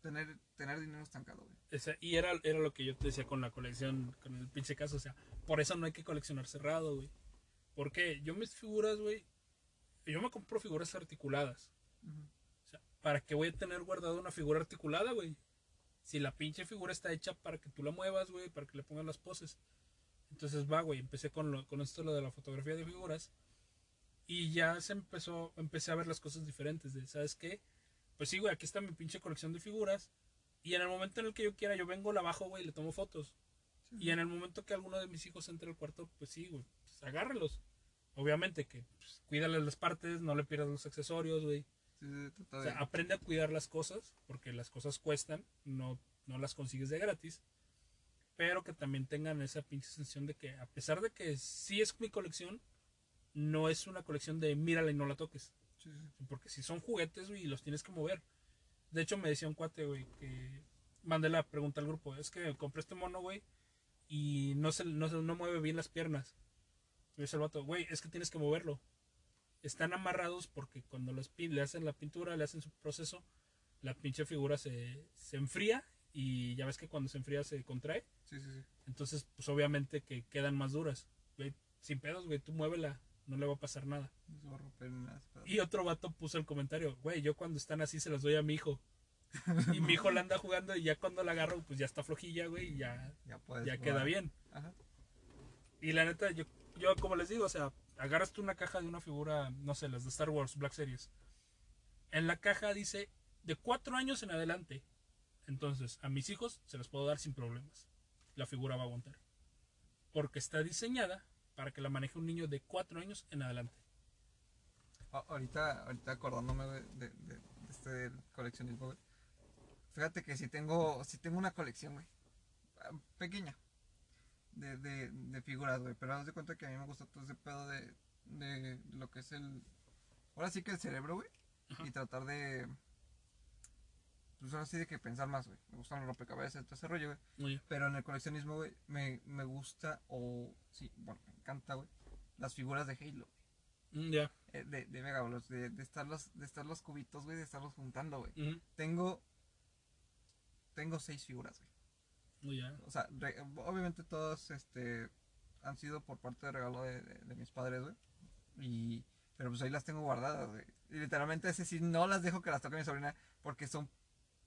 tener, tener dinero estancado, güey. Y era, era lo que yo te decía con la colección, con el pinche caso. O sea, por eso no hay que coleccionar cerrado, güey. Porque yo mis figuras, güey, yo me compro figuras articuladas. O sea, ¿para qué voy a tener guardado una figura articulada, güey? Si la pinche figura está hecha para que tú la muevas, güey, para que le pongas las poses. Entonces va, güey, empecé con, lo, con esto lo de la fotografía de figuras. Y ya se empezó, empecé a ver las cosas diferentes. De, ¿sabes qué? Pues sí, güey, aquí está mi pinche colección de figuras. Y en el momento en el que yo quiera, yo vengo, la bajo, güey, y le tomo fotos. Y en el momento que alguno de mis hijos entre al cuarto, pues sí, güey, pues agárralos. Obviamente que pues, cuídale las partes, no le pierdas los accesorios, güey. Sí, sí, O sea, aprende a cuidar las cosas, porque las cosas cuestan, no, no las consigues de gratis. Pero que también tengan esa pinche sensación de que, a pesar de que sí es mi colección, no es una colección de mírala y no la toques. Sí, sí. Porque si son juguetes, güey, y los tienes que mover. De hecho, me decía un cuate, güey, que mandé la pregunta al grupo. Es que compré este mono, güey, y no se, no, se- no mueve bien las piernas. Y dice el vato, güey, es que tienes que moverlo. Están amarrados porque cuando los pin- le hacen la pintura, le hacen su proceso, la pinche figura se, se enfría y ya ves que cuando se enfría se contrae. Sí, sí, sí. Entonces, pues obviamente que quedan más duras. Güey, sin pedos, güey, tú muévela, no le va a pasar nada. No a Y otro vato puso el comentario, güey, yo cuando están así se los doy a mi hijo. Y mi hijo la anda jugando y ya cuando la agarro, pues ya está flojilla, güey, y ya, Ya, queda bien. Ajá. Y la neta, yo, yo como les digo, o sea, agarras tú una caja de una figura, no sé, las de Star Wars, Black Series. En la caja dice de cuatro años en adelante. Entonces, a mis hijos se los puedo dar sin problemas. La figura va a aguantar. Porque está diseñada para que la maneje un niño de cuatro años en adelante. Ahorita, ahorita acordándome de, de, de este coleccionismo, güey. Fíjate que si tengo, si tengo una colección, güey. Pequeña. De, de, de figuras, güey. Pero haz de cuenta que a mí me gusta todo ese pedo de, de lo que es el... Ahora sí que el cerebro, güey. Ajá. Y tratar de... Pues ahora sí de que pensar más, güey. Me gustan los rompecabezas, todo ese rollo, güey. Oye, Pero en el coleccionismo, güey, me, me gusta o... Sí, bueno, me encanta, güey. Las figuras de Halo. mm, ya. Eh, de, de Mega de, de estar los, de estar los cubitos, güey, de estarlos juntando, güey. Tengo, tengo seis figuras, güey. Oh, ya. O sea, re- obviamente todas, este, han sido por parte de regalo de, de- de mis padres, güey. Y, pero pues ahí las tengo guardadas, güey. Y literalmente ese sí, no las dejo que las toque mi sobrina porque son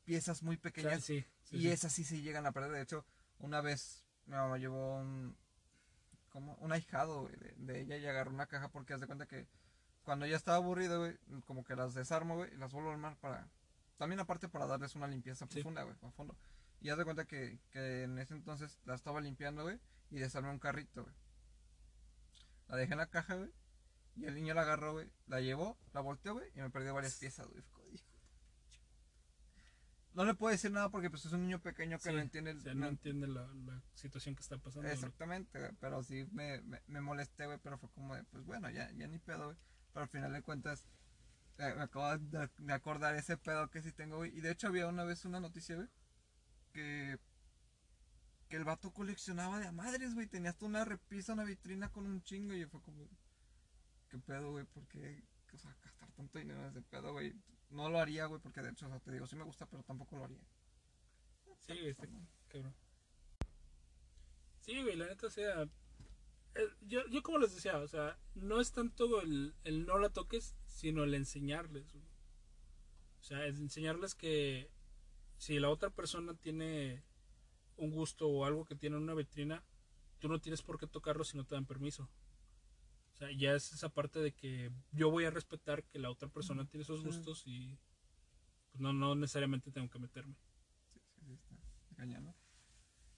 piezas muy pequeñas sí, sí, y sí. esas sí se llegan a perder. De hecho, una vez mi mamá llevó un, como un ahijado güey, de, de ella y agarró una caja porque haz de cuenta que cuando ya estaba aburrido, güey, como que las desarmo, güey, y las vuelvo a armar para, también aparte para darles una limpieza profunda, güey, a fondo. Y haz de cuenta que, que en ese entonces la estaba limpiando, güey, y desarmé un carrito, güey. La dejé en la caja, güey, y el niño la agarró, güey, la llevó, la volteó, güey, y me perdió varias piezas, güey. Fue como, "Hijo de ch-". No le puedo decir nada porque pues es un niño pequeño que Sí, no entiende el, o sea, no no entiende la, la situación que está pasando. Exactamente, güey, pero sí me, me, me molesté, güey, pero fue como de, pues bueno, ya, ya ni pedo, güey. Pero al final de cuentas, eh, me acabo de, de acordar ese pedo que sí tengo, güey. Y de hecho había una vez una noticia, güey, que, que el vato coleccionaba de a madres, güey. Tenía hasta una repisa, una vitrina con un chingo y fue como, ¿qué pedo, güey? ¿Por qué? O sea, gastar tanto dinero en ese pedo, güey. No lo haría, güey, porque de hecho, o sea, te digo, sí me gusta, pero tampoco lo haría. Sí, güey, está cabrón. Sí, güey, la neta, o sea. eh, yo, yo como les decía, o sea, no es tanto el, el no la toques, sino el enseñarles. O sea, es enseñarles que si la otra persona tiene un gusto o algo que tiene en una vitrina, tú no tienes por qué tocarlo si no te dan permiso. Sea, ya es esa parte de que yo voy a respetar que la otra persona tiene Sí. gustos y pues no, no necesariamente tengo que meterme. Sí, sí, sí, está.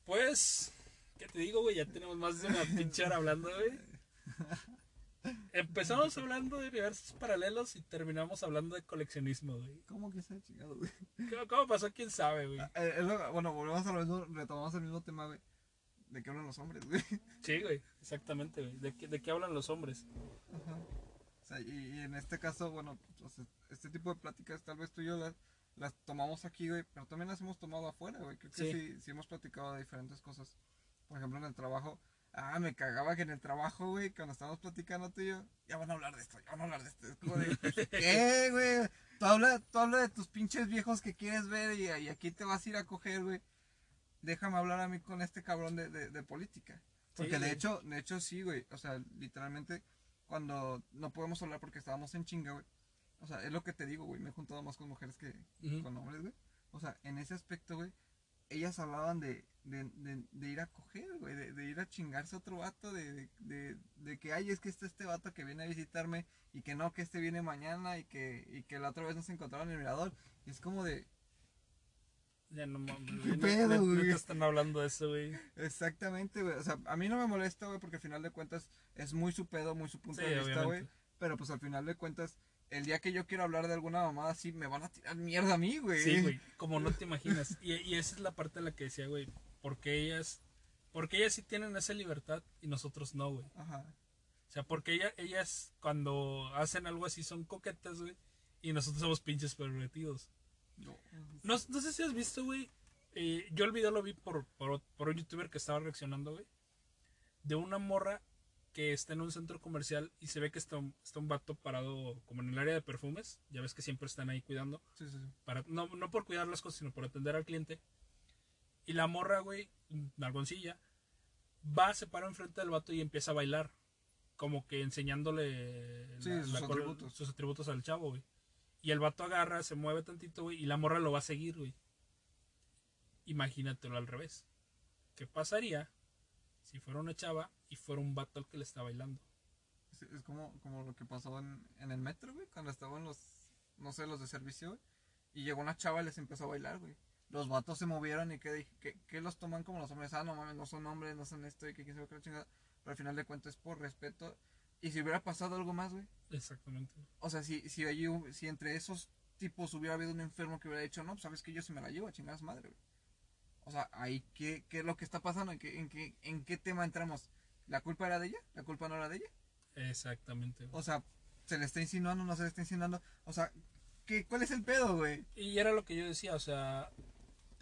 Pues, ¿qué te digo, güey? Ya tenemos más de una pinche hora hablando, güey. Empezamos hablando de universos paralelos y terminamos hablando de coleccionismo, güey. ¿Cómo que se ha chingado, güey? ¿Cómo, cómo pasó? ¿Quién sabe, güey? Eh, es lo- bueno, volvemos a lo mismo, retomamos el mismo tema, güey. ¿De qué hablan los hombres, güey? Sí, güey, exactamente, güey. ¿De qué, ¿De qué hablan los hombres? Ajá. O sea, y, y en este caso, bueno, pues, o sea, este tipo de pláticas tal vez tú y yo las, las tomamos aquí, güey, pero también las hemos tomado afuera, güey. Creo que Sí. sí. sí, hemos platicado de diferentes cosas. Por ejemplo, en el trabajo. Ah, me cagaba que en el trabajo, güey, cuando estábamos platicando tú y yo, ya van a hablar de esto, ya van a hablar de esto. Es como de, ¿qué, güey? Tú habla, tú habla de tus pinches viejos que quieres ver y, y aquí te vas a ir a coger, güey. Déjame hablar a mí con este cabrón de, de, de política. Porque Sí, de hecho, de hecho sí, güey. O sea, literalmente, cuando no podemos hablar porque estábamos en chinga, güey. O sea, es lo que te digo, güey. Me he juntado más con mujeres que con hombres, güey. O sea, en ese aspecto, güey, ellas hablaban de, de, de, de ir a coger, güey, de, de ir a chingarse a otro vato, de, de, de, de que, ay, es que está este vato que viene a visitarme y que no, que este viene mañana y que, y que la otra vez nos encontraron en el mirador. Y es como de, Ya no mames, ¿Qué pedo, güey? están hablando de eso, güey. exactamente, güey. O sea, a mí no me molesta, güey, porque al final de cuentas es muy su pedo, muy su punto Sí, de vista, güey. Pero pues al final de cuentas, el día que yo quiero hablar de alguna mamada así, me van a tirar mierda a mí, güey. Sí, güey, como no te imaginas. Y, y esa es la parte en la que decía, güey, porque ellas, porque ellas sí tienen esa libertad y nosotros no, güey. Ajá. O sea, porque ella, ellas cuando hacen algo así son coquetas, güey, y nosotros somos pinches pervertidos. No. No, no sé si has visto, güey. eh, yo el video lo vi por, por, por un youtuber que estaba reaccionando, güey. De una morra que está en un centro comercial y se ve que está un, está un vato parado como en el área de perfumes. Ya ves que siempre están ahí cuidando. Sí, sí, sí. Para, no, no por cuidar las cosas, sino por atender al cliente. Y la morra, güey, nalgoncilla, va, se para enfrente del vato y empieza a bailar. Como que enseñándole Sí, sus atributos. sus atributos al chavo, güey. Y el vato agarra, se mueve tantito, güey, y la morra lo va a seguir, güey. Imagínatelo al revés. ¿Qué pasaría si fuera una chava y fuera un vato el que le está bailando? Es, es como, como lo que pasó en, en el metro, güey, cuando estaban los, no sé, los de servicio, güey. Y llegó una chava y les empezó a bailar, güey. Los vatos se movieron y que dije, ¿qué, qué los toman como los hombres? Ah, no mames, no son hombres, no son esto y que quién sabe qué la chingada. Pero al final de cuentas es por respeto. Y si hubiera pasado algo más, güey. Exactamente. O sea, si, si, allí si entre esos tipos hubiera habido un enfermo que hubiera dicho, no, pues sabes que yo sí me la llevo a chingar madre, güey. O sea, ahí, ¿qué, qué es lo que está pasando? ¿En qué, en, qué, ¿En qué tema entramos? ¿La culpa era de ella? ¿La culpa no era de ella? Exactamente. güey. O sea, ¿se le está insinuando no se le está insinuando? O sea, ¿qué, ¿cuál es el pedo, güey? Y era lo que yo decía, o sea,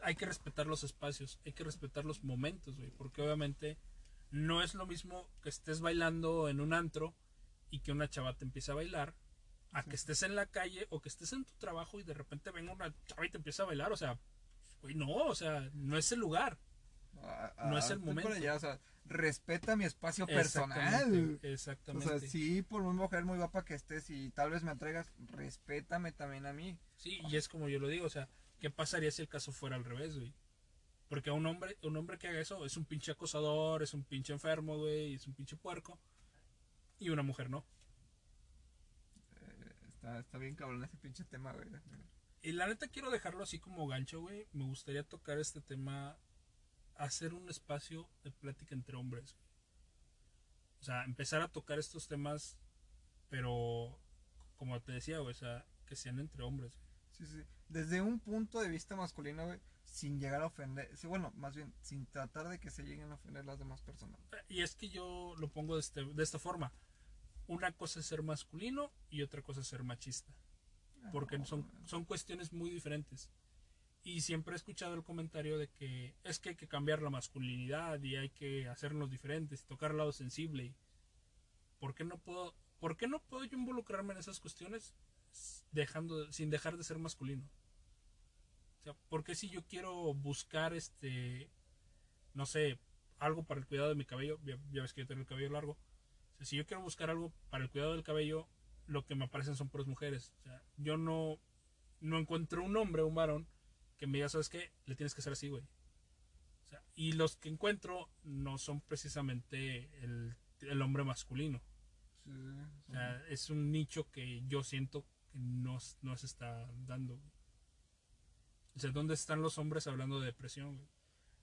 hay que respetar los espacios, hay que respetar los momentos, güey, porque obviamente no es lo mismo que estés bailando en un antro y que una chava te empiece a bailar, a Sí. que estés en la calle o que estés en tu trabajo y de repente venga una chava y te empieza a bailar, o sea, güey, no, o sea, no es el lugar. No es el momento. allá, o sea, respeta mi espacio Exactamente, personal. O Exactamente. sea, sí, por una mujer muy guapa que estés y tal vez me atraigas, respétame también a mí. Sí, y es como yo lo digo, o sea, ¿qué pasaría si el caso fuera al revés, güey? Porque a un hombre, un hombre que haga eso es un pinche acosador, es un pinche enfermo, güey, es un pinche puerco. Y una mujer no. Eh, está, está bien cabrón ese pinche tema, güey. Y la neta quiero dejarlo así como gancho, güey. Me gustaría tocar este tema, hacer un espacio de plática entre hombres. O sea, empezar a tocar estos temas, pero como te decía, güey, o sea, que sean entre hombres. Sí, sí. Desde un punto de vista masculino, güey, sin llegar a ofender, sí, bueno, más bien, sin tratar de que se lleguen a ofender las demás personas. Y es que yo lo pongo de, este- de esta forma. Una cosa es ser masculino y otra cosa es ser machista. Porque No, son, son cuestiones muy diferentes. Y siempre he escuchado el comentario de que es que hay que cambiar la masculinidad y hay que hacernos diferentes y tocar el lado sensible. Y ¿Por qué no puedo, por qué no puedo yo involucrarme en esas cuestiones dejando, sin dejar de ser masculino? O sea, ¿por qué si yo quiero buscar este, no sé, algo para el cuidado de mi cabello, ya, ya ves que yo tengo el cabello largo, o sea, si yo quiero buscar algo para el cuidado del cabello, lo que me aparecen son puras mujeres. O sea, yo no, no encuentro un hombre, un varón, que me diga, ¿sabes qué? Le tienes que hacer así, güey. O sea, y los que encuentro no son precisamente el, el hombre masculino. Sí, O sea, es un nicho que yo siento que no, no se está dando. güey. O sea, ¿dónde están los hombres hablando de depresión? güey?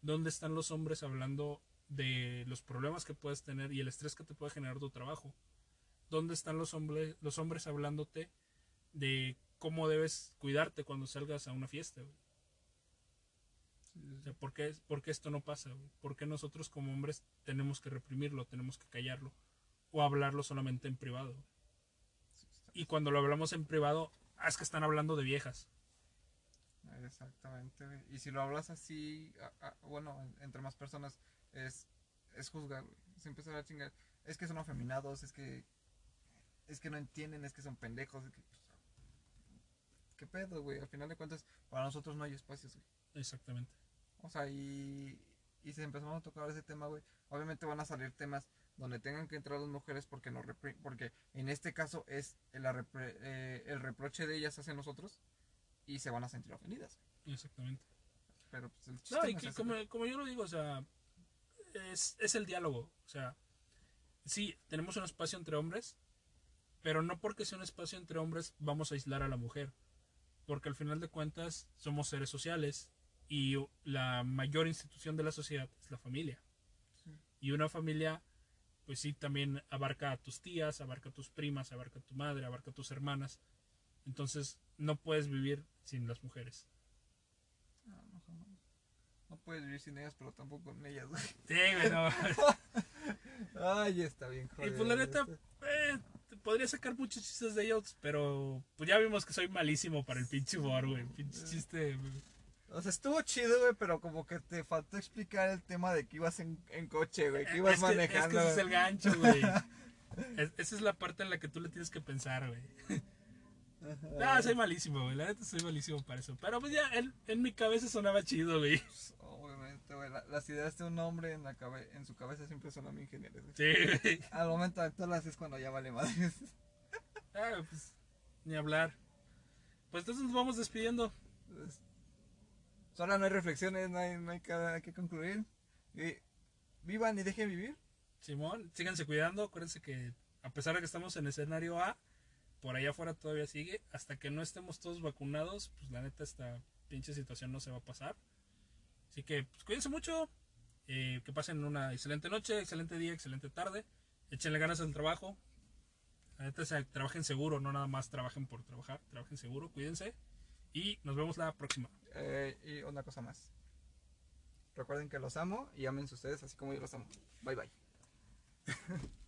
¿Dónde están los hombres hablando de los problemas que puedes tener y el estrés que te puede generar tu trabajo? ¿Dónde están los hombres, los hombres hablándote de cómo debes cuidarte cuando salgas a una fiesta? güey? O sea, ¿por qué, por qué esto no pasa? güey? ¿Por qué nosotros como hombres tenemos que reprimirlo, tenemos que callarlo? O hablarlo solamente en privado. Y cuando lo hablamos en privado, ah, es que están hablando de viejas. Exactamente, güey. Y si lo hablas así, a- a- bueno, en- entre más personas, es, es juzgar, güey. Es empezar a chingar. Es que son afeminados, es que. Es que no entienden, es que son pendejos. Es que, pues, ¿Qué pedo, güey? Al final de cuentas, para nosotros no hay espacios, güey. Exactamente. O sea, y, y si empezamos a tocar ese tema, güey, obviamente van a salir temas donde tengan que entrar las mujeres porque no porque en este caso es el, arrepre- eh, el reproche de ellas hacia nosotros y se van a sentir ofendidas. Exactamente. Pero pues el chiste No, y no es que ese, como, como yo lo digo, o sea, es, es el diálogo. O sea, sí, tenemos un espacio entre hombres, pero no porque sea un espacio entre hombres vamos a aislar a la mujer. Porque al final de cuentas somos seres sociales y la mayor institución de la sociedad es la familia. Sí. Y una familia, pues sí, también abarca a tus tías, abarca a tus primas, abarca a tu madre, abarca a tus hermanas. Entonces, no puedes vivir sin las mujeres. No, no, jamás. No puedes vivir sin ellas, pero tampoco con ellas, güey. Sí, güey, no. Ay, está bien, Y joder. pues la neta, eh, te podría sacar muchos chistes de ellos, pero pues ya vimos que soy malísimo para el pinche humor, güey. Pinche chiste. güey. O sea, estuvo chido, güey, pero como que te faltó explicar el tema de que ibas en, en coche, güey, que ibas es que, manejando. Es que ese es el gancho, güey. Es- esa es la parte en la que tú le tienes que pensar, güey. Ah, soy malísimo, güey. La neta soy malísimo para eso. Pero pues ya, en, en mi cabeza sonaba chido, güey. Pues, Obviamente, güey, la- las ideas de un hombre en, la cabe- en su cabeza siempre son muy geniales, güey. Sí, güey. Al momento de actuarlas es cuando ya vale más. Ah, pues, ni hablar. Pues entonces nos vamos despidiendo. Solo no hay reflexiones, no hay, no hay que, que concluir. Y vivan y dejen vivir. Simón, síganse cuidando. Acuérdense que a pesar de que estamos en escenario A, por allá afuera todavía sigue. Hasta que no estemos todos vacunados, pues la neta esta pinche situación no se va a pasar. Así que pues, cuídense mucho. eh, que pasen una excelente noche, excelente día, excelente tarde. Échenle ganas al trabajo. La neta, trabajen seguro, no nada más trabajen por trabajar. Trabajen seguro, cuídense. Y nos vemos la próxima. Eh, y una cosa más. Recuerden que los amo y ámense ustedes así como yo los amo. Bye bye.